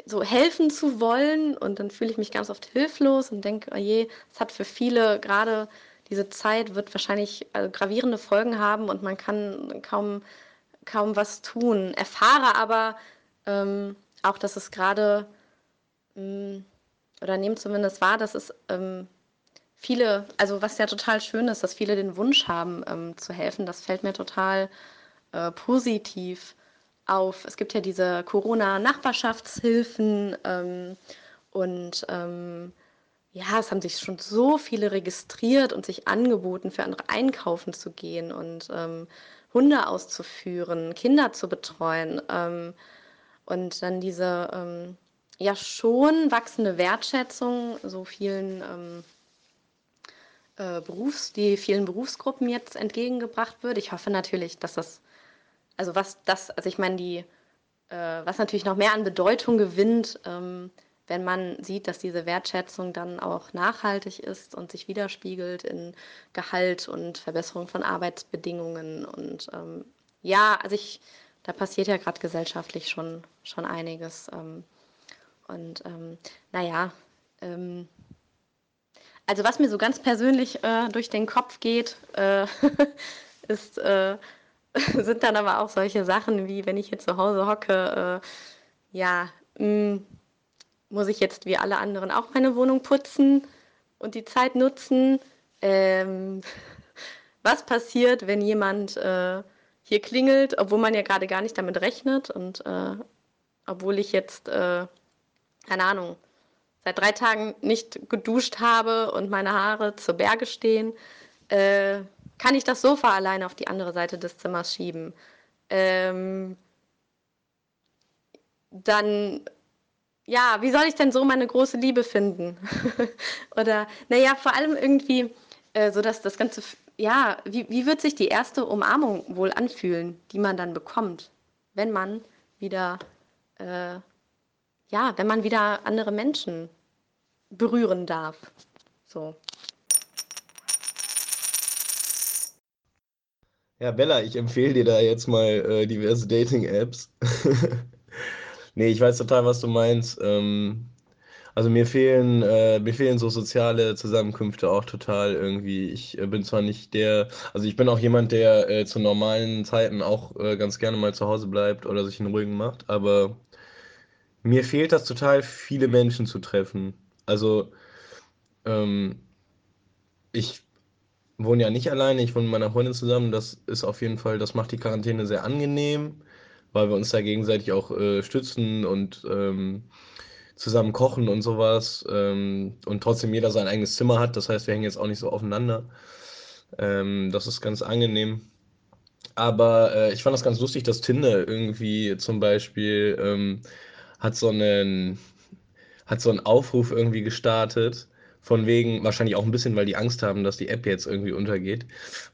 so helfen zu wollen und dann fühle ich mich ganz oft hilflos und denke, oh je, es hat für viele gerade diese Zeit wird wahrscheinlich also gravierende Folgen haben und man kann kaum, kaum was tun. Erfahre aber ähm, auch, dass es gerade, hm, oder nehmen zumindest wahr, dass es ähm, viele, also was ja total schön ist, dass viele den Wunsch haben ähm, zu helfen. Das fällt mir total äh, positiv auf. Es gibt ja diese Corona-Nachbarschaftshilfen ähm, und ähm, ja, es haben sich schon so viele registriert und sich angeboten, für andere einkaufen zu gehen und ähm, Hunde auszuführen, Kinder zu betreuen. Ähm, und dann diese ähm, ja schon wachsende Wertschätzung so vielen ähm, äh, Berufs, die vielen Berufsgruppen jetzt entgegengebracht wird. Ich hoffe natürlich, dass das, also was das, also ich meine, die, äh, was natürlich noch mehr an Bedeutung gewinnt, ähm, wenn man sieht, dass diese Wertschätzung dann auch nachhaltig ist und sich widerspiegelt in Gehalt und Verbesserung von Arbeitsbedingungen. Und ähm, ja, also ich, da passiert ja gerade gesellschaftlich schon, schon einiges. Ähm, und ähm, naja, ähm, also was mir so ganz persönlich äh, durch den Kopf geht, äh, ist, äh, sind dann aber auch solche Sachen wie, wenn ich hier zu Hause hocke, äh, ja, mh, mm, muss ich jetzt wie alle anderen auch meine Wohnung putzen und die Zeit nutzen? Ähm, was passiert, wenn jemand äh, hier klingelt, obwohl man ja gerade gar nicht damit rechnet und äh, obwohl ich jetzt, äh, keine Ahnung, seit drei Tagen nicht geduscht habe und meine Haare zu Berge stehen, äh, kann ich das Sofa alleine auf die andere Seite des Zimmers schieben. Ähm, dann ja, wie soll ich denn so meine große Liebe finden? Oder, naja, vor allem irgendwie, äh, so dass das Ganze, ja, wie, wie wird sich die erste Umarmung wohl anfühlen, die man dann bekommt, wenn man wieder, äh, ja, wenn man wieder andere Menschen berühren darf? So. Ja, Bella, ich empfehle dir da jetzt mal äh, diverse Dating-Apps. Nee, ich weiß total, was du meinst. Ähm, also mir fehlen, äh, mir fehlen so soziale Zusammenkünfte auch total irgendwie. Ich äh, bin zwar nicht der, also ich bin auch jemand, der äh, zu normalen Zeiten auch äh, ganz gerne mal zu Hause bleibt oder sich einen ruhigen macht, aber mir fehlt das total, viele Menschen zu treffen. Also ähm, ich wohne ja nicht alleine, ich wohne mit meiner Freundin zusammen. Das ist auf jeden Fall, das macht die Quarantäne sehr angenehm weil wir uns da gegenseitig auch äh, stützen und ähm, zusammen kochen und sowas ähm, und trotzdem jeder sein eigenes Zimmer hat. Das heißt, wir hängen jetzt auch nicht so aufeinander. Ähm, das ist ganz angenehm. Aber äh, ich fand das ganz lustig, dass Tinder irgendwie zum Beispiel ähm, hat so einen hat so einen Aufruf irgendwie gestartet von wegen, wahrscheinlich auch ein bisschen, weil die Angst haben, dass die App jetzt irgendwie untergeht.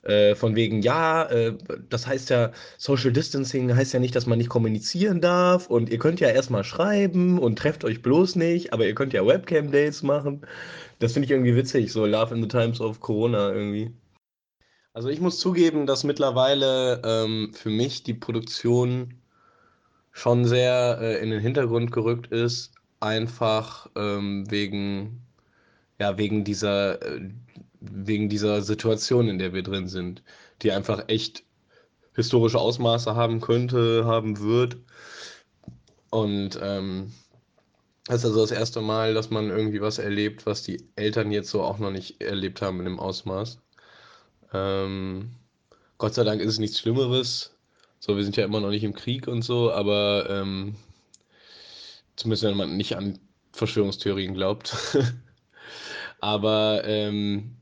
Äh, von wegen, ja, äh, das heißt ja, Social Distancing heißt ja nicht, dass man nicht kommunizieren darf und ihr könnt ja erstmal schreiben und trefft euch bloß nicht, aber ihr könnt ja Webcam-Dates machen. Das finde ich irgendwie witzig, so Love in the Times of Corona irgendwie. Also ich muss zugeben, dass mittlerweile ähm, für mich die Produktion schon sehr äh, in den Hintergrund gerückt ist, einfach ähm, wegen ja, wegen dieser, äh, wegen dieser Situation, in der wir drin sind, die einfach echt historische Ausmaße haben könnte, haben wird. Und ähm, das ist also das erste Mal, dass man irgendwie was erlebt, was die Eltern jetzt so auch noch nicht erlebt haben in dem Ausmaß. Ähm, Gott sei Dank ist es nichts Schlimmeres. So, wir sind ja immer noch nicht im Krieg und so, aber ähm, zumindest wenn man nicht an Verschwörungstheorien glaubt. Aber ähm,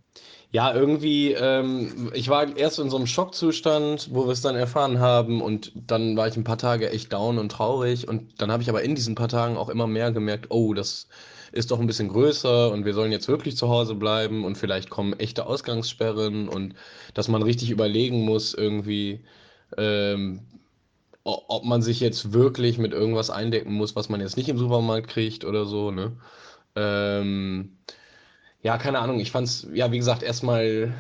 ja, irgendwie, ähm, ich war erst in so einem Schockzustand, wo wir es dann erfahren haben und dann war ich ein paar Tage echt down und traurig und dann habe ich aber in diesen paar Tagen auch immer mehr gemerkt, oh, das ist doch ein bisschen größer und wir sollen jetzt wirklich zu Hause bleiben und vielleicht kommen echte Ausgangssperren und dass man richtig überlegen muss irgendwie, ähm, ob man sich jetzt wirklich mit irgendwas eindecken muss, was man jetzt nicht im Supermarkt kriegt oder so, ne? Ähm, ja, keine Ahnung. Ich fand's, ja, wie gesagt, erstmal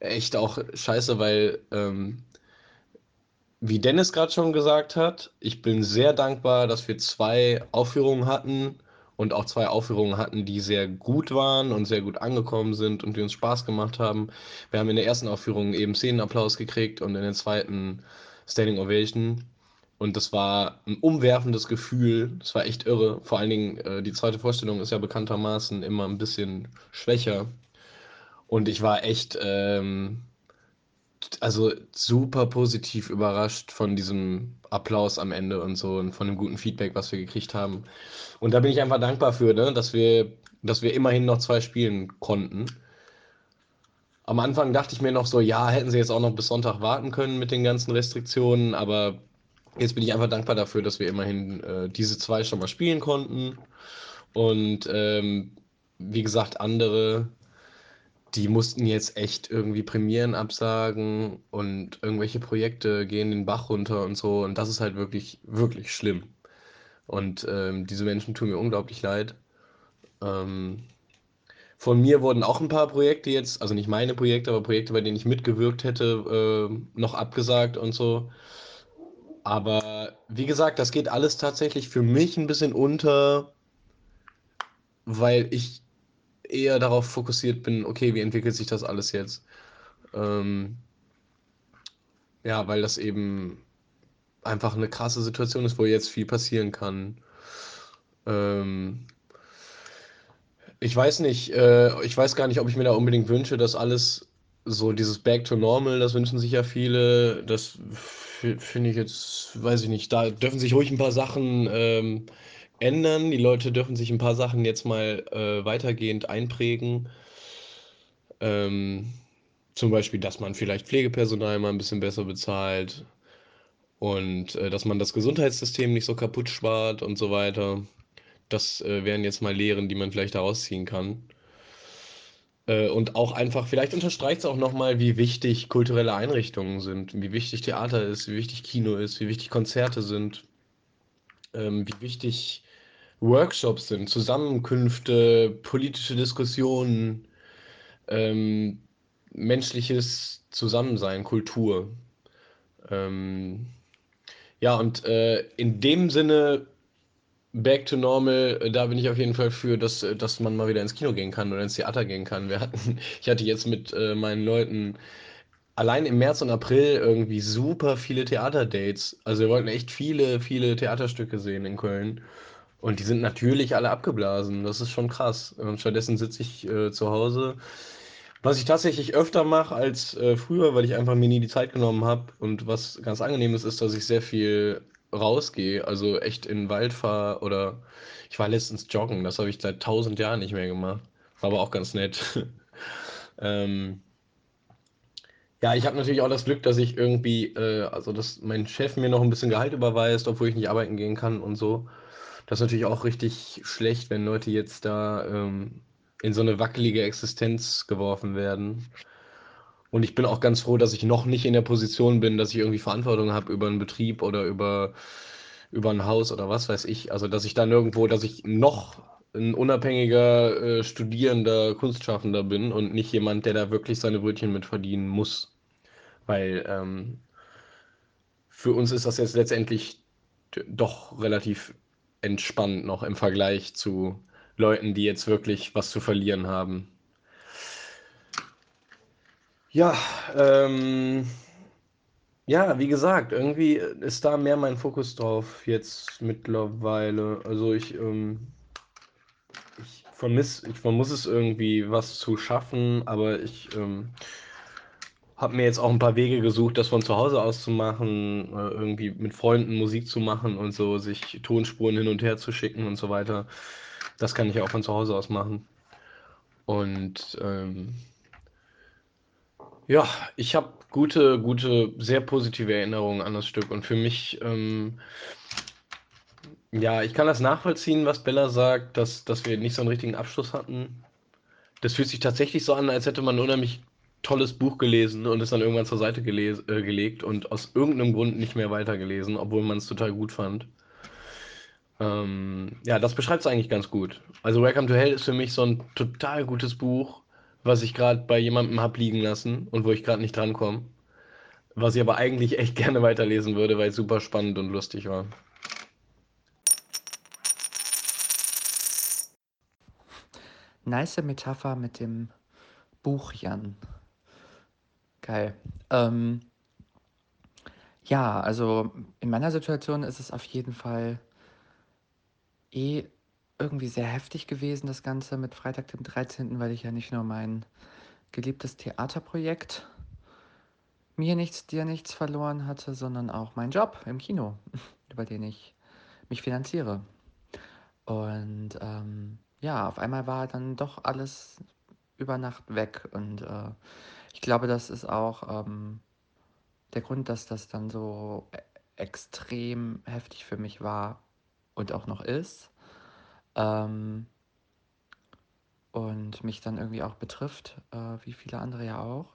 echt auch scheiße, weil, ähm, wie Dennis gerade schon gesagt hat, ich bin sehr dankbar, dass wir zwei Aufführungen hatten und auch zwei Aufführungen hatten, die sehr gut waren und sehr gut angekommen sind und die uns Spaß gemacht haben. Wir haben in der ersten Aufführung eben Szenenapplaus gekriegt und in der zweiten Standing Ovation. Und das war ein umwerfendes Gefühl. Das war echt irre. Vor allen Dingen, äh, die zweite Vorstellung ist ja bekanntermaßen immer ein bisschen schwächer. Und ich war echt, ähm, also super positiv überrascht von diesem Applaus am Ende und so und von dem guten Feedback, was wir gekriegt haben. Und da bin ich einfach dankbar für, ne, dass wir, dass wir immerhin noch zwei spielen konnten. Am Anfang dachte ich mir noch so, ja, hätten sie jetzt auch noch bis Sonntag warten können mit den ganzen Restriktionen, aber jetzt bin ich einfach dankbar dafür, dass wir immerhin äh, diese zwei schon mal spielen konnten. Und ähm, wie gesagt, andere die mussten jetzt echt irgendwie Premieren absagen und irgendwelche Projekte gehen den Bach runter und so. Und das ist halt wirklich, wirklich schlimm. Und ähm, diese Menschen tun mir unglaublich leid. Ähm, von mir wurden auch ein paar Projekte jetzt, also nicht meine Projekte, aber Projekte, bei denen ich mitgewirkt hätte, äh, noch abgesagt und so. Aber wie gesagt, das geht alles tatsächlich für mich ein bisschen unter, weil ich eher darauf fokussiert bin, okay, wie entwickelt sich das alles jetzt? Ähm, ja, weil das eben einfach eine krasse Situation ist, wo jetzt viel passieren kann. Ähm, ich weiß nicht, äh, ich weiß gar nicht, ob ich mir da unbedingt wünsche, dass alles so dieses Back to Normal, das wünschen sich ja viele. Das finde ich jetzt, weiß ich nicht, da dürfen sich ruhig ein paar Sachen ähm, ändern. Die Leute dürfen sich ein paar Sachen jetzt mal äh, weitergehend einprägen. Ähm, zum Beispiel, dass man vielleicht Pflegepersonal mal ein bisschen besser bezahlt und äh, dass man das Gesundheitssystem nicht so kaputt spart und so weiter. Das äh, wären jetzt mal Lehren, die man vielleicht daraus ziehen kann. Äh, und auch einfach, vielleicht unterstreicht es auch nochmal, wie wichtig kulturelle Einrichtungen sind, wie wichtig Theater ist, wie wichtig Kino ist, wie wichtig Konzerte sind, ähm, wie wichtig Workshops sind, Zusammenkünfte, politische Diskussionen, ähm, menschliches Zusammensein, Kultur. Ähm, ja, und äh, in dem Sinne, back to normal, äh, da bin ich auf jeden Fall für, dass, äh, dass man mal wieder ins Kino gehen kann oder ins Theater gehen kann. Wir hatten, ich hatte jetzt mit äh, meinen Leuten allein im März und April irgendwie super viele Theaterdates. Also wir wollten echt viele, viele Theaterstücke sehen in Köln. Und die sind natürlich alle abgeblasen. Das ist schon krass. Und stattdessen sitze ich äh, zu Hause. Was ich tatsächlich öfter mache als äh, früher, weil ich einfach mir nie die Zeit genommen habe. Und was ganz angenehm ist, ist, dass ich sehr viel rausgehe. Also echt in den Wald fahre oder ich war letztens joggen. Das habe ich seit tausend Jahren nicht mehr gemacht. War aber auch ganz nett. ähm, ja, ich habe natürlich auch das Glück, dass ich irgendwie, äh, also dass mein Chef mir noch ein bisschen Gehalt überweist, obwohl ich nicht arbeiten gehen kann und so. Das ist natürlich auch richtig schlecht, wenn Leute jetzt da ähm, in so eine wackelige Existenz geworfen werden. Und ich bin auch ganz froh, dass ich noch nicht in der Position bin, dass ich irgendwie Verantwortung habe über einen Betrieb oder über, über ein Haus oder was weiß ich. Also, dass ich da nirgendwo, dass ich noch ein unabhängiger äh, studierender Kunstschaffender bin und nicht jemand, der da wirklich seine Brötchen mit verdienen muss. Weil ähm, für uns ist das jetzt letztendlich doch relativ entspannt noch im Vergleich zu Leuten, die jetzt wirklich was zu verlieren haben. Ja, ähm, ja, wie gesagt, irgendwie ist da mehr mein Fokus drauf jetzt mittlerweile. Also ich, ähm, ich vermisse, ich vermisse es irgendwie, was zu schaffen, aber ich ähm, habe mir jetzt auch ein paar Wege gesucht, das von zu Hause aus zu machen, äh, irgendwie mit Freunden Musik zu machen und so, sich Tonspuren hin und her zu schicken und so weiter. Das kann ich auch von zu Hause aus machen. Und ähm, ja, ich habe gute, gute, sehr positive Erinnerungen an das Stück. Und für mich, ähm, ja, ich kann das nachvollziehen, was Bella sagt, dass, dass wir nicht so einen richtigen Abschluss hatten. Das fühlt sich tatsächlich so an, als hätte man unheimlich tolles Buch gelesen und es dann irgendwann zur Seite geles äh, gelegt und aus irgendeinem Grund nicht mehr weitergelesen, obwohl man es total gut fand. Ähm, ja, das beschreibt es eigentlich ganz gut. Also Welcome to Hell ist für mich so ein total gutes Buch, was ich gerade bei jemandem habe liegen lassen und wo ich gerade nicht drankomme. Was ich aber eigentlich echt gerne weiterlesen würde, weil es super spannend und lustig war. Nice Metapher mit dem Buch, Jan. Geil. Ähm, Ja, also in meiner Situation ist es auf jeden Fall eh irgendwie sehr heftig gewesen, das Ganze mit Freitag dem 13., weil ich ja nicht nur mein geliebtes Theaterprojekt mir nichts, dir nichts verloren hatte, sondern auch meinen Job im Kino, über den ich mich finanziere. Und ähm, ja, auf einmal war dann doch alles über Nacht weg. Und äh, ich glaube, das ist auch ähm, der Grund, dass das dann so e- extrem heftig für mich war und auch noch ist. Ähm, und mich dann irgendwie auch betrifft, äh, wie viele andere ja auch.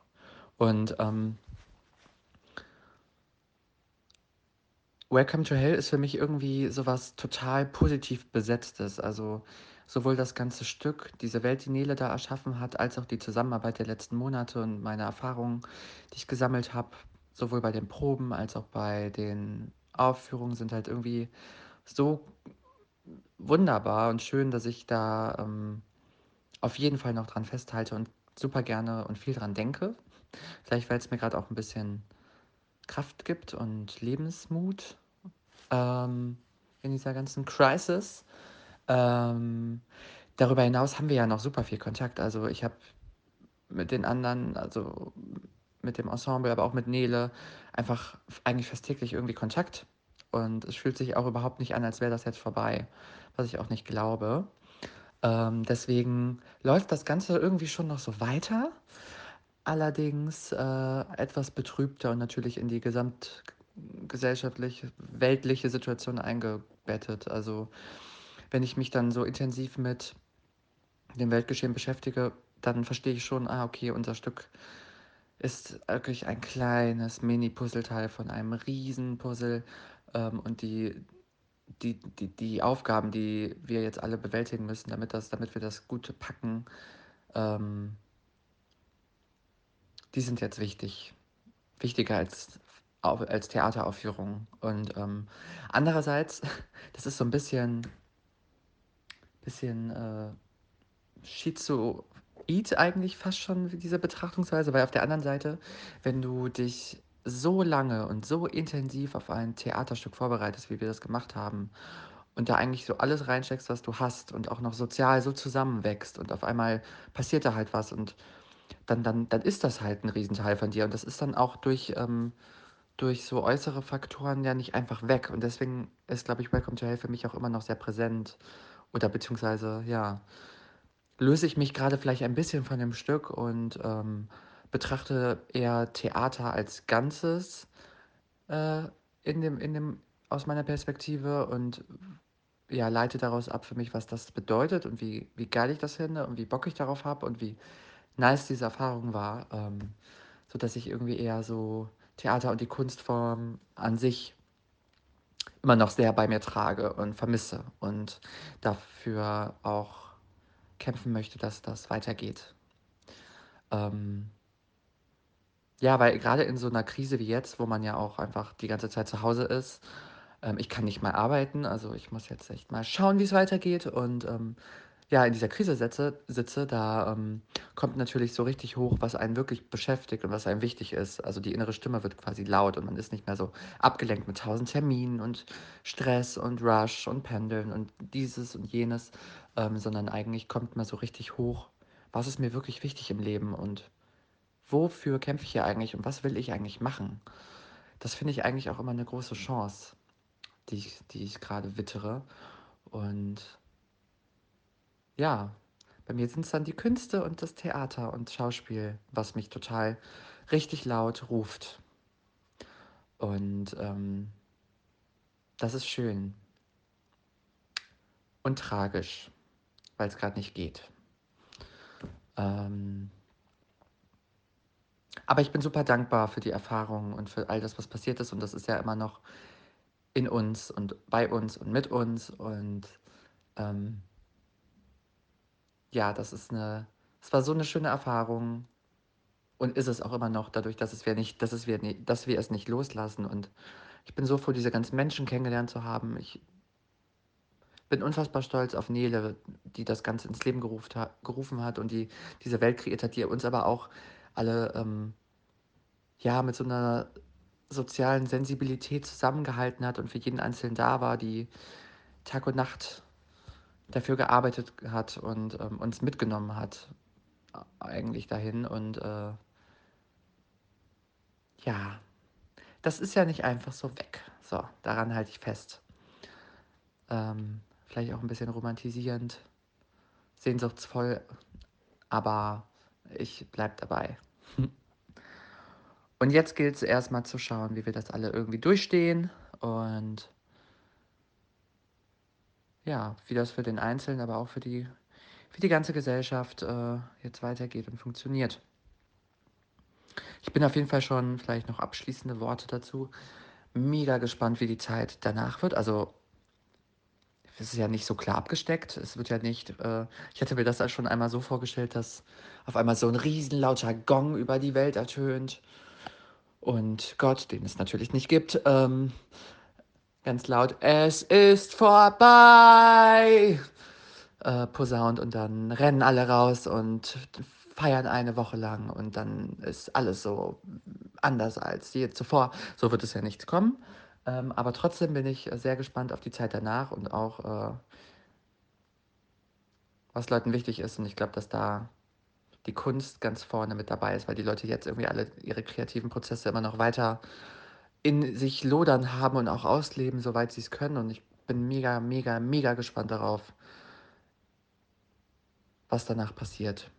Und ähm, Welcome to Hell ist für mich irgendwie sowas total positiv besetztes. Also sowohl das ganze Stück, diese Welt, die Nele da erschaffen hat, als auch die Zusammenarbeit der letzten Monate und meine Erfahrungen, die ich gesammelt habe, sowohl bei den Proben als auch bei den Aufführungen, sind halt irgendwie so wunderbar und schön, dass ich da ähm, auf jeden Fall noch dran festhalte und super gerne und viel dran denke. Vielleicht, weil es mir gerade auch ein bisschen Kraft gibt und Lebensmut ähm, in dieser ganzen Crisis. Ähm, darüber hinaus haben wir ja noch super viel Kontakt. Also ich habe mit den anderen, also mit dem Ensemble, aber auch mit Nele, einfach eigentlich fast täglich irgendwie Kontakt. Und es fühlt sich auch überhaupt nicht an, als wäre das jetzt vorbei, was ich auch nicht glaube. Ähm, deswegen läuft das Ganze irgendwie schon noch so weiter, allerdings äh, etwas betrübter und natürlich in die gesamtgesellschaftliche, weltliche Situation eingebettet. Also wenn ich mich dann so intensiv mit dem Weltgeschehen beschäftige, dann verstehe ich schon, ah, okay, unser Stück ist wirklich ein kleines Mini-Puzzleteil von einem Riesenpuzzle ähm, und die, die, die, die Aufgaben, die wir jetzt alle bewältigen müssen, damit, das, damit wir das Gute packen, ähm, die sind jetzt wichtig. Wichtiger als, als Theateraufführungen. Und ähm, andererseits, das ist so ein bisschen, bisschen äh, schizoid eigentlich fast schon diese Betrachtungsweise, weil auf der anderen Seite, wenn du dich so lange und so intensiv auf ein Theaterstück vorbereitest, wie wir das gemacht haben, und da eigentlich so alles reinsteckst, was du hast und auch noch sozial so zusammenwächst und auf einmal passiert da halt was und dann, dann, dann ist das halt ein Riesenteil von dir und das ist dann auch durch, ähm, durch so äußere Faktoren ja nicht einfach weg und deswegen ist, glaube ich, Welcome to Hell für mich auch immer noch sehr präsent oder beziehungsweise, ja, löse ich mich gerade vielleicht ein bisschen von dem Stück und ähm, betrachte eher Theater als Ganzes äh, in dem, in dem, aus meiner Perspektive und ja, leite daraus ab für mich, was das bedeutet und wie, wie geil ich das finde und wie Bock ich darauf habe und wie nice diese Erfahrung war, ähm, sodass ich irgendwie eher so Theater und die Kunstform an sich immer noch sehr bei mir trage und vermisse und dafür auch kämpfen möchte, dass das weitergeht. Ähm, ja, weil gerade in so einer Krise wie jetzt, wo man ja auch einfach die ganze Zeit zu Hause ist, ähm, ich kann nicht mal arbeiten, also ich muss jetzt echt mal schauen, wie es weitergeht und ähm, ja, in dieser Krise setze, sitze, da ähm, kommt natürlich so richtig hoch, was einen wirklich beschäftigt und was einem wichtig ist. Also die innere Stimme wird quasi laut und man ist nicht mehr so abgelenkt mit tausend Terminen und Stress und Rush und Pendeln und dieses und jenes, ähm, sondern eigentlich kommt man so richtig hoch, was ist mir wirklich wichtig im Leben und wofür kämpfe ich hier eigentlich und was will ich eigentlich machen. Das finde ich eigentlich auch immer eine große Chance, die ich, die ich gerade wittere. Und ja, bei mir sind es dann die Künste und das Theater und Schauspiel, was mich total richtig laut ruft. Und ähm, das ist schön. Und tragisch, weil es gerade nicht geht. Ähm, aber ich bin super dankbar für die Erfahrung und für all das, was passiert ist. Und das ist ja immer noch in uns und bei uns und mit uns. Und ähm, ja, das ist eine, es war so eine schöne Erfahrung und ist es auch immer noch, dadurch, dass es wir nicht, dass es wir, nicht, dass wir es nicht loslassen. Und ich bin so froh, diese ganzen Menschen kennengelernt zu haben. Ich bin unfassbar stolz auf Nele, die das Ganze ins Leben gerufen hat, gerufen hat und die diese Welt kreiert hat, die uns aber auch alle ähm, ja mit so einer sozialen Sensibilität zusammengehalten hat und für jeden Einzelnen da war, die Tag und Nacht dafür gearbeitet hat und ähm, uns mitgenommen hat, eigentlich dahin. Und äh, ja, das ist ja nicht einfach so weg. So, daran halte ich fest. Ähm, vielleicht auch ein bisschen romantisierend, sehnsuchtsvoll, aber ich bleibe dabei. Und jetzt gilt es erstmal zu schauen, wie wir das alle irgendwie durchstehen und ja, wie das für den Einzelnen, aber auch für die, für die ganze Gesellschaft äh, jetzt weitergeht und funktioniert. Ich bin auf jeden Fall schon vielleicht noch abschließende Worte dazu. Mega gespannt, wie die Zeit danach wird. Also es ist ja nicht so klar abgesteckt. Es wird ja nicht, äh, ich hatte mir das schon einmal so vorgestellt, dass auf einmal so ein riesenlauter Gong über die Welt ertönt und Gott, den es natürlich nicht gibt, ähm, ganz laut, es ist vorbei, äh, posaunt und dann rennen alle raus und feiern eine Woche lang und dann ist alles so anders als je zuvor. So wird es ja nicht kommen. Ähm, aber trotzdem bin ich sehr gespannt auf die Zeit danach und auch, äh, was Leuten wichtig ist. Und ich glaube, dass da die Kunst ganz vorne mit dabei ist, weil die Leute jetzt irgendwie alle ihre kreativen Prozesse immer noch weiter in sich lodern haben und auch ausleben, soweit sie es können. Und ich bin mega, mega, mega gespannt darauf, was danach passiert.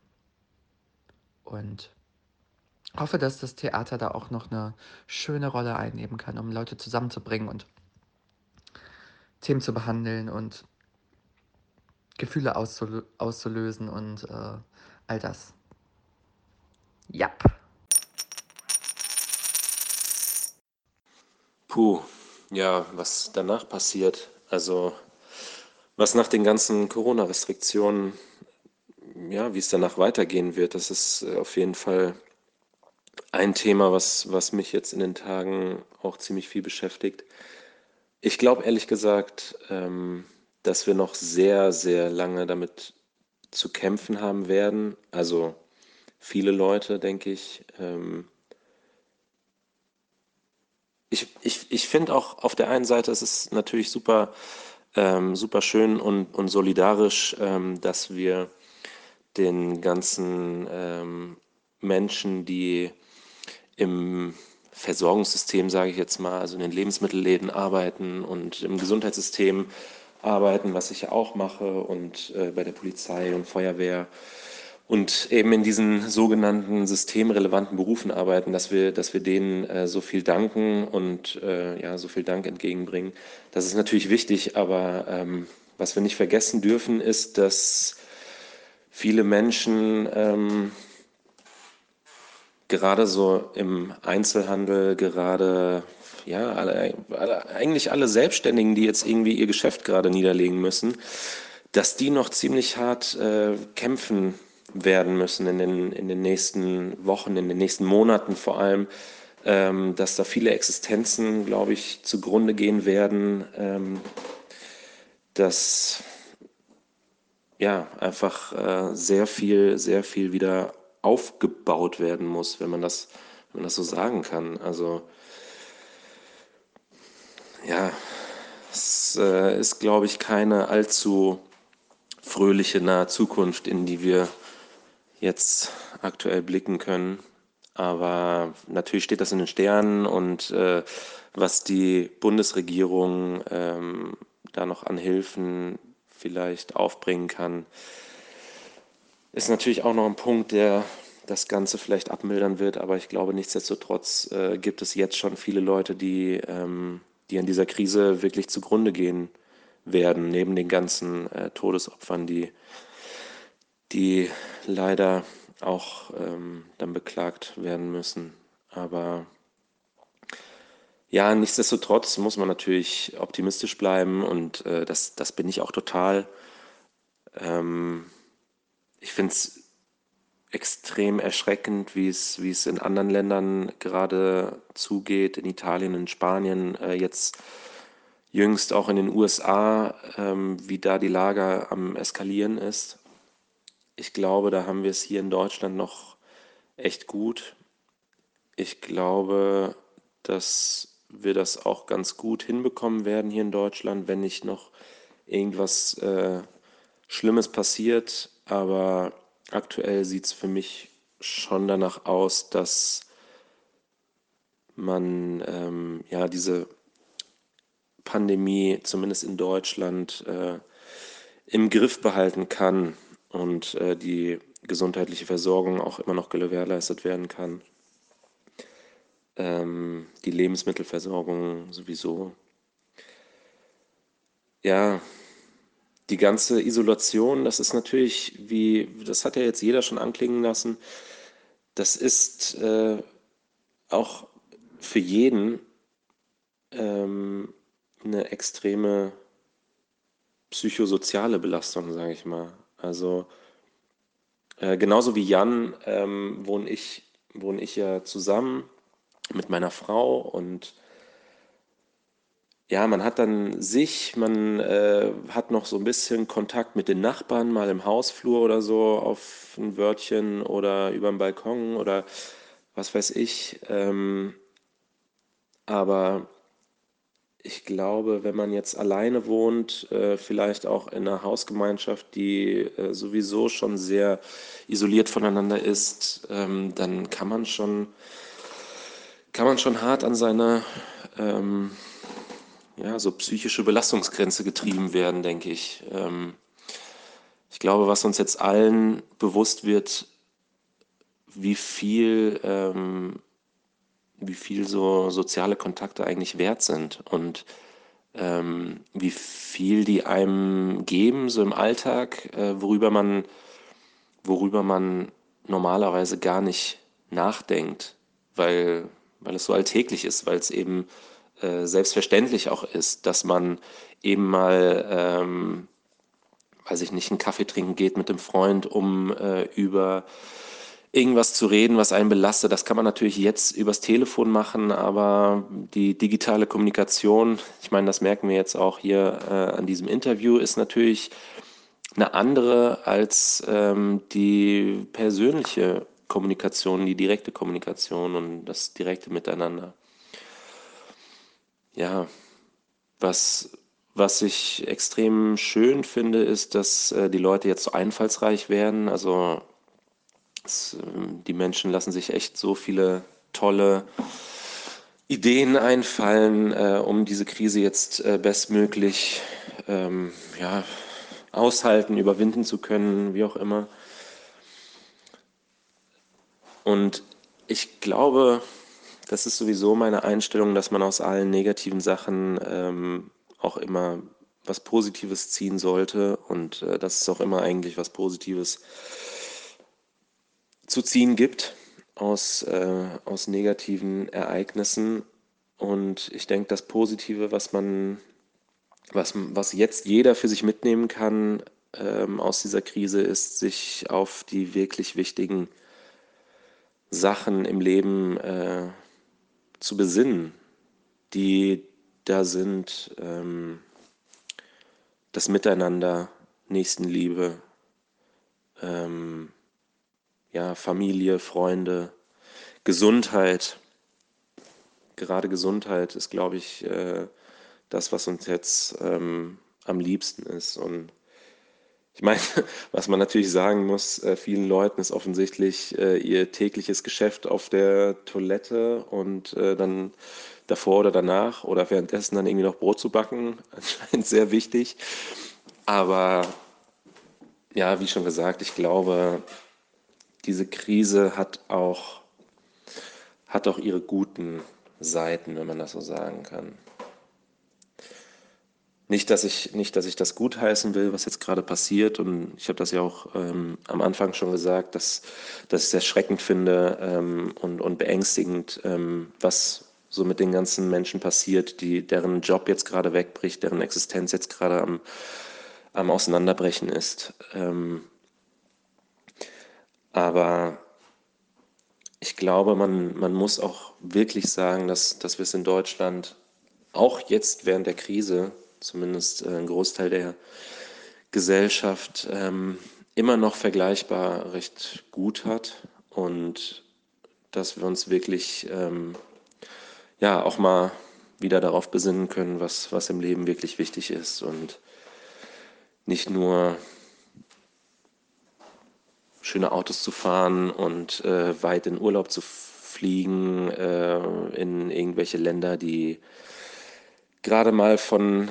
Und hoffe, dass das Theater da auch noch eine schöne Rolle einnehmen kann, um Leute zusammenzubringen und Themen zu behandeln und Gefühle auszulösen und äh, all das. Ja. Puh, ja, was danach passiert, also was nach den ganzen Corona-Restriktionen, ja, wie es danach weitergehen wird, das ist äh, auf jeden Fall ein Thema, was, was mich jetzt in den Tagen auch ziemlich viel beschäftigt. Ich glaube ehrlich gesagt, ähm, dass wir noch sehr, sehr lange damit zu kämpfen haben werden. Also viele Leute, denke ich. Ähm, ich ich, ich finde auch auf der einen Seite, es ist natürlich super, ähm, super schön und, und solidarisch, ähm, dass wir den ganzen ähm, Menschen, die im Versorgungssystem, sage ich jetzt mal, also in den Lebensmittelläden arbeiten und im Gesundheitssystem arbeiten, was ich ja auch mache, und äh, bei der Polizei und Feuerwehr und eben in diesen sogenannten systemrelevanten Berufen arbeiten, dass wir, dass wir denen äh, so viel danken und äh, ja, so viel Dank entgegenbringen. Das ist natürlich wichtig, aber ähm, was wir nicht vergessen dürfen, ist, dass viele Menschen ähm, gerade so im Einzelhandel, gerade ja, alle, alle, eigentlich alle Selbstständigen, die jetzt irgendwie ihr Geschäft gerade niederlegen müssen, dass die noch ziemlich hart äh, kämpfen werden müssen in den, in den nächsten Wochen, in den nächsten Monaten vor allem, ähm, dass da viele Existenzen, glaube ich, zugrunde gehen werden, ähm, dass ja einfach äh, sehr viel, sehr viel wieder aufgebaut werden muss, wenn man das, wenn man das so sagen kann. Also ja, es äh, ist, glaube ich, keine allzu fröhliche nahe Zukunft, in die wir jetzt aktuell blicken können. Aber natürlich steht das in den Sternen und äh, was die Bundesregierung ähm, da noch an Hilfen vielleicht aufbringen kann, ist natürlich auch noch ein Punkt, der das Ganze vielleicht abmildern wird, aber ich glaube, nichtsdestotrotz äh, gibt es jetzt schon viele Leute, die, ähm, die an dieser Krise wirklich zugrunde gehen werden, neben den ganzen äh, Todesopfern, die, die leider auch ähm, dann beklagt werden müssen. Aber ja, nichtsdestotrotz muss man natürlich optimistisch bleiben und äh, das, das bin ich auch total. Ähm, ich finde es extrem erschreckend, wie es, wie es in anderen Ländern gerade zugeht, in Italien, in Spanien, äh, jetzt jüngst auch in den USA, ähm, wie da die Lage am Eskalieren ist. Ich glaube, da haben wir es hier in Deutschland noch echt gut. Ich glaube, dass wir das auch ganz gut hinbekommen werden hier in Deutschland, wenn nicht noch irgendwas äh, Schlimmes passiert. Aber aktuell sieht es für mich schon danach aus, dass man ähm, ja diese Pandemie zumindest in Deutschland äh, im Griff behalten kann und äh, die gesundheitliche Versorgung auch immer noch gewährleistet werden kann. Ähm, die Lebensmittelversorgung sowieso. Ja, die ganze Isolation, das ist natürlich, wie, das hat ja jetzt jeder schon anklingen lassen, das ist äh, auch für jeden ähm, eine extreme psychosoziale Belastung, sage ich mal. Also äh, genauso wie Jan ähm, wohne ich, wohne ich ja zusammen mit meiner Frau und ja, man hat dann sich, man äh, hat noch so ein bisschen Kontakt mit den Nachbarn, mal im Hausflur oder so auf ein Wörtchen oder über den Balkon oder was weiß ich. Ähm, aber ich glaube, wenn man jetzt alleine wohnt, äh, vielleicht auch in einer Hausgemeinschaft, die äh, sowieso schon sehr isoliert voneinander ist, ähm, dann kann man schon, kann man schon hart an seine ähm, ja, so psychische Belastungsgrenze getrieben werden, denke ich. Ähm, ich glaube, was uns jetzt allen bewusst wird, wie viel ähm, wie viel so soziale Kontakte eigentlich wert sind und ähm, wie viel die einem geben, so im Alltag, äh, worüber man, worüber man normalerweise gar nicht nachdenkt, weil, weil es so alltäglich ist, weil es eben äh, selbstverständlich auch ist, dass man eben mal, ähm, weiß ich nicht, einen Kaffee trinken geht mit dem Freund, um äh, über irgendwas zu reden, was einen belastet. Das kann man natürlich jetzt übers Telefon machen, aber die digitale Kommunikation, ich meine, das merken wir jetzt auch hier äh, an diesem Interview, ist natürlich eine andere als ähm, die persönliche Kommunikation, die direkte Kommunikation und das direkte Miteinander. Ja, was, was ich extrem schön finde, ist, dass äh, die Leute jetzt so einfallsreich werden. Also ähm, die Menschen lassen sich echt so viele tolle Ideen einfallen, äh, um diese Krise jetzt äh, bestmöglich ähm, ja, aushalten, überwinden zu können, wie auch immer. Und ich glaube, das ist sowieso meine Einstellung, dass man aus allen negativen Sachen ähm, auch immer was Positives ziehen sollte und äh, dass es auch immer eigentlich was Positives zu ziehen gibt aus, äh, aus negativen Ereignissen. Und ich denke, das Positive, was man, was, was jetzt jeder für sich mitnehmen kann ähm, aus dieser Krise, ist, sich auf die wirklich wichtigen Sachen im Leben äh, zu besinnen, die da sind. Ähm, das Miteinander, Nächstenliebe, ähm, ja, Familie, Freunde, Gesundheit. Gerade Gesundheit ist, glaube ich, äh, das, was uns jetzt ähm, am liebsten ist. Und ich meine, was man natürlich sagen muss, äh, vielen Leuten ist offensichtlich äh, ihr tägliches Geschäft auf der Toilette und äh, dann davor oder danach oder währenddessen dann irgendwie noch Brot zu backen, anscheinend sehr wichtig. Aber ja, wie schon gesagt, ich glaube, diese Krise hat auch, hat auch ihre guten Seiten, wenn man das so sagen kann. Nicht, dass ich, nicht, dass ich das gutheißen will, was jetzt gerade passiert. Und ich habe das ja auch ähm, am Anfang schon gesagt, dass, dass ich es erschreckend finde ähm, und, und beängstigend, ähm, was so mit den ganzen Menschen passiert, die, deren Job jetzt gerade wegbricht, deren Existenz jetzt gerade am, am Auseinanderbrechen ist. Ähm, aber ich glaube, man, man muss auch wirklich sagen, dass, dass wir es in Deutschland auch jetzt während der Krise, zumindest äh, ein Großteil der Gesellschaft, ähm, immer noch vergleichbar recht gut hat und dass wir uns wirklich ähm, ja auch mal wieder darauf besinnen können, was, was im Leben wirklich wichtig ist und nicht nur schöne Autos zu fahren und äh, weit in Urlaub zu fliegen, äh, in irgendwelche Länder, die gerade mal von,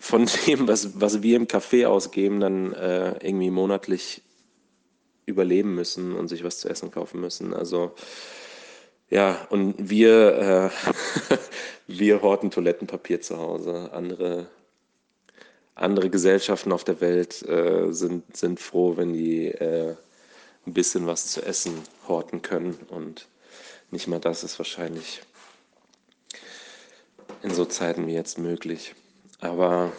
von dem, was, was wir im Café ausgeben, dann äh, irgendwie monatlich überleben müssen und sich was zu essen kaufen müssen. Also ja, und wir, äh, wir horten Toilettenpapier zu Hause. Andere, andere Gesellschaften auf der Welt äh, sind, sind froh, wenn die äh, ein bisschen was zu essen horten können. Und nicht mal das ist wahrscheinlich in so Zeiten wie jetzt möglich. Aber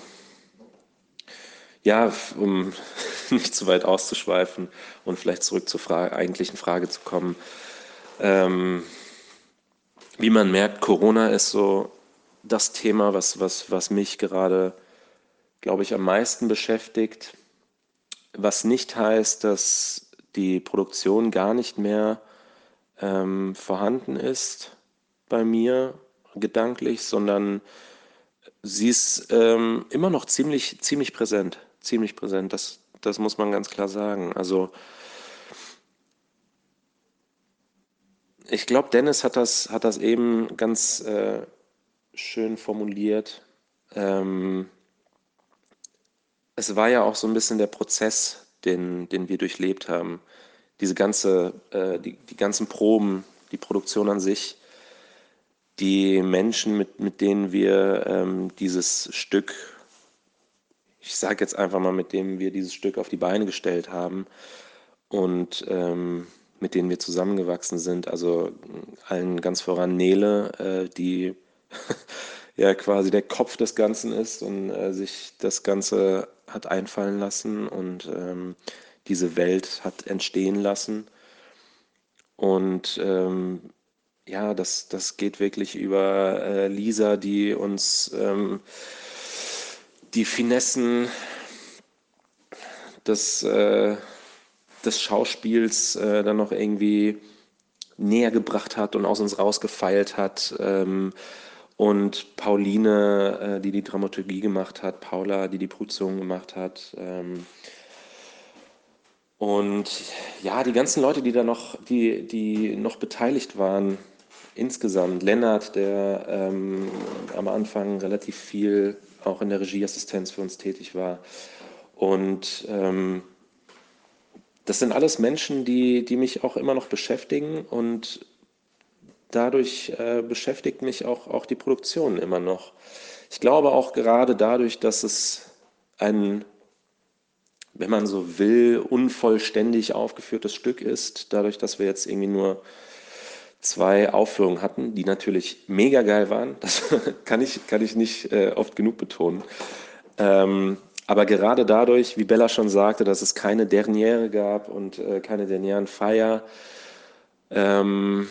ja, um nicht zu weit auszuschweifen und vielleicht zurück zur Frage, eigentlichen Frage zu kommen. Ähm, wie man merkt, Corona ist so das Thema, was, was, was mich gerade, glaube ich, am meisten beschäftigt. Was nicht heißt, dass die Produktion gar nicht mehr ähm, vorhanden ist bei mir gedanklich, sondern sie ist ähm, immer noch ziemlich, ziemlich präsent. Ziemlich präsent, das, das muss man ganz klar sagen. Also ich glaube, Dennis hat das, hat das eben ganz äh, schön formuliert. Ähm, es war ja auch so ein bisschen der Prozess, den, den wir durchlebt haben. Diese ganze, äh, die, die ganzen Proben, die Produktion an sich, die Menschen, mit, mit denen wir ähm, dieses Stück, ich sage jetzt einfach mal, mit denen wir dieses Stück auf die Beine gestellt haben und ähm, mit denen wir zusammengewachsen sind. Also allen ganz voran Nele, äh, die ja quasi der Kopf des Ganzen ist und äh, sich das Ganze hat einfallen lassen und ähm, diese Welt hat entstehen lassen. Und ähm, ja, das, das geht wirklich über äh, Lisa, die uns ähm, die Finessen des, äh, des Schauspiels äh, dann noch irgendwie näher gebracht hat und aus uns rausgefeilt hat. Ähm, und Pauline, äh, die die Dramaturgie gemacht hat, Paula, die die Produktion gemacht hat. Ähm, und ja, die ganzen Leute, die da noch, die, die noch beteiligt waren, insgesamt. Lennart, der ähm, am Anfang relativ viel auch in der Regieassistenz für uns tätig war. Und ähm, das sind alles Menschen, die, die mich auch immer noch beschäftigen und dadurch äh, beschäftigt mich auch, auch die Produktion immer noch. Ich glaube auch gerade dadurch, dass es ein wenn man so will, unvollständig aufgeführtes Stück ist, dadurch, dass wir jetzt irgendwie nur zwei Aufführungen hatten, die natürlich mega geil waren. Das kann ich, kann ich nicht äh, oft genug betonen. Ähm, aber gerade dadurch, wie Bella schon sagte, dass es keine Derniere gab und äh, keine Dernierenfeier, ähm,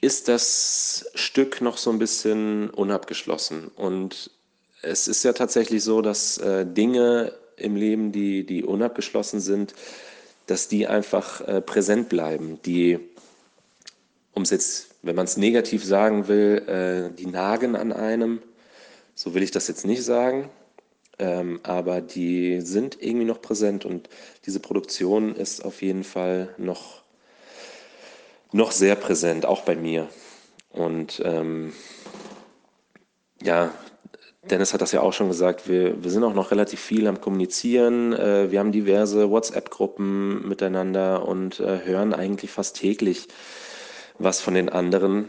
ist das Stück noch so ein bisschen unabgeschlossen. Und es ist ja tatsächlich so, dass äh, Dinge im Leben, die, die unabgeschlossen sind, dass die einfach äh, präsent bleiben, die, um es jetzt, wenn man es negativ sagen will, äh, die nagen an einem. So will ich das jetzt nicht sagen, ähm, aber die sind irgendwie noch präsent und diese Produktion ist auf jeden Fall noch, noch sehr präsent, auch bei mir. Und ähm, ja, Dennis hat das ja auch schon gesagt, wir, wir sind auch noch relativ viel am Kommunizieren. Äh, wir haben diverse WhatsApp-Gruppen miteinander und äh, hören eigentlich fast täglich was von den anderen.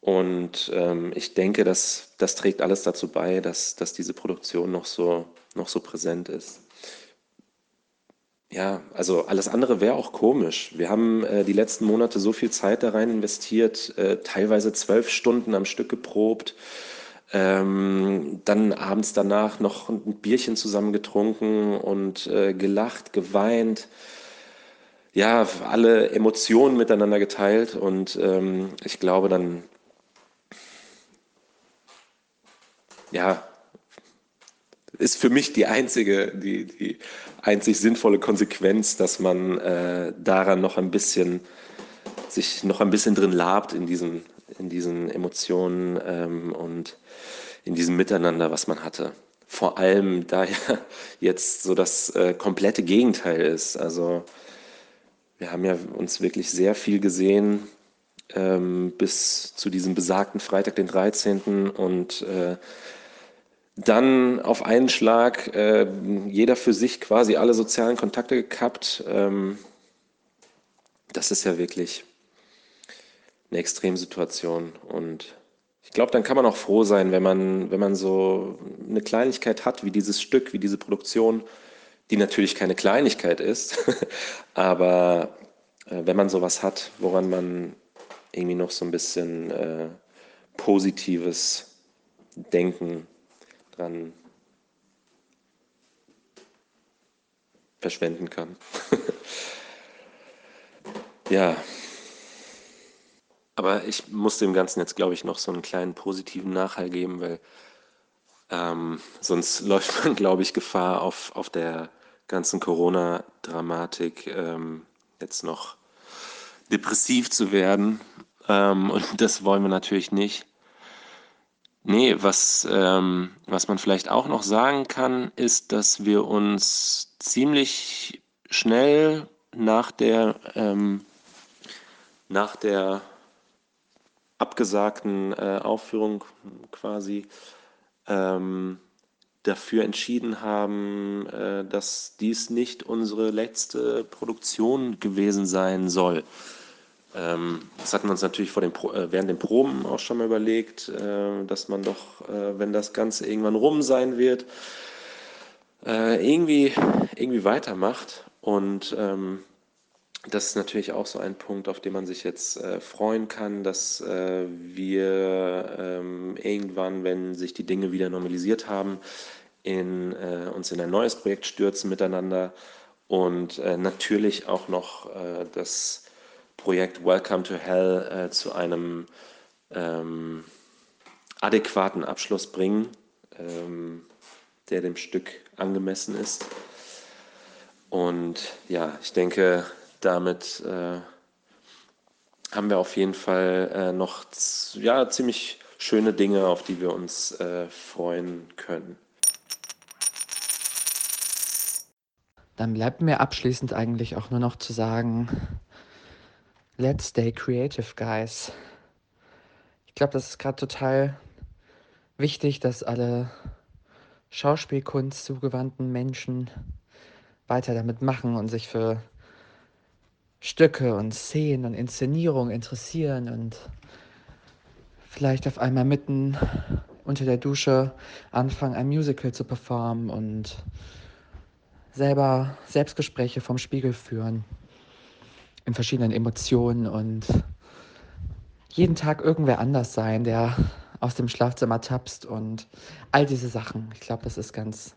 Und ähm, ich denke, dass das trägt alles dazu bei, dass, dass diese Produktion noch so, noch so präsent ist. Ja, also alles andere wäre auch komisch. Wir haben äh, die letzten Monate so viel Zeit da rein investiert, äh, teilweise zwölf Stunden am Stück geprobt ähm, dann abends danach noch ein Bierchen zusammen getrunken und äh, gelacht, geweint. Ja, alle Emotionen miteinander geteilt und ähm, ich glaube dann, ja, ist für mich die einzige, die, die einzig sinnvolle Konsequenz, dass man äh, daran noch ein bisschen, sich noch ein bisschen drin labt in diesem, in diesen Emotionen ähm, und in diesem Miteinander, was man hatte. Vor allem, da ja jetzt so das äh, komplette Gegenteil ist. Also wir haben ja uns wirklich sehr viel gesehen ähm, bis zu diesem besagten Freitag, den 13. Und äh, dann auf einen Schlag äh, jeder für sich quasi alle sozialen Kontakte gekappt. Ähm, das ist ja wirklich eine Extremsituation. Und ich glaube, dann kann man auch froh sein, wenn man, wenn man so eine Kleinigkeit hat, wie dieses Stück, wie diese Produktion, die natürlich keine Kleinigkeit ist, aber äh, wenn man sowas hat, woran man irgendwie noch so ein bisschen äh, positives Denken dran verschwenden kann. ja. Aber ich muss dem Ganzen jetzt, glaube ich, noch so einen kleinen positiven Nachhall geben, weil ähm, sonst läuft man, glaube ich, Gefahr auf, auf der ganzen Corona-Dramatik ähm, jetzt noch depressiv zu werden. Ähm, und das wollen wir natürlich nicht. Nee, was, ähm, was man vielleicht auch noch sagen kann, ist, dass wir uns ziemlich schnell nach der, ähm, nach der abgesagten äh, Aufführung quasi ähm, dafür entschieden haben, äh, dass dies nicht unsere letzte Produktion gewesen sein soll. Ähm, das hatten wir uns natürlich vor den äh, während den Proben auch schon mal überlegt, äh, dass man doch, äh, wenn das Ganze irgendwann rum sein wird, irgendwie, irgendwie weitermacht. Und ähm, das ist natürlich auch so ein Punkt, auf den man sich jetzt freuen kann, dass wir ähm, irgendwann, wenn sich die Dinge wieder normalisiert haben, in, uns in ein neues Projekt stürzen miteinander und natürlich auch noch das Projekt Welcome to Hell äh, zu einem ähm, adäquaten Abschluss bringen, ähm, der dem Stück angemessen ist. Und ja, ich denke, damit äh, haben wir auf jeden Fall äh, noch ja, ziemlich schöne Dinge, auf die wir uns äh, freuen können. Dann bleibt mir abschließend eigentlich auch nur noch zu sagen, Let's stay creative, guys. Ich glaube, das ist gerade total wichtig, dass alle Schauspielkunst zugewandten Menschen weiter damit machen und sich für Stücke und Szenen und Inszenierung interessieren und vielleicht auf einmal mitten unter der Dusche anfangen, ein Musical zu performen und selber Selbstgespräche vom Spiegel führen in verschiedenen Emotionen und jeden Tag irgendwer anders sein, der aus dem Schlafzimmer tapst und all diese Sachen. Ich glaube, das ist ganz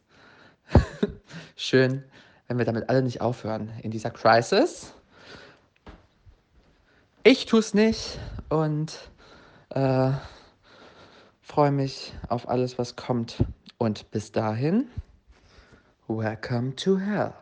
schön, wenn wir damit alle nicht aufhören in dieser Crisis. Ich tue es nicht und äh, freue mich auf alles, was kommt. Und bis dahin, welcome to hell.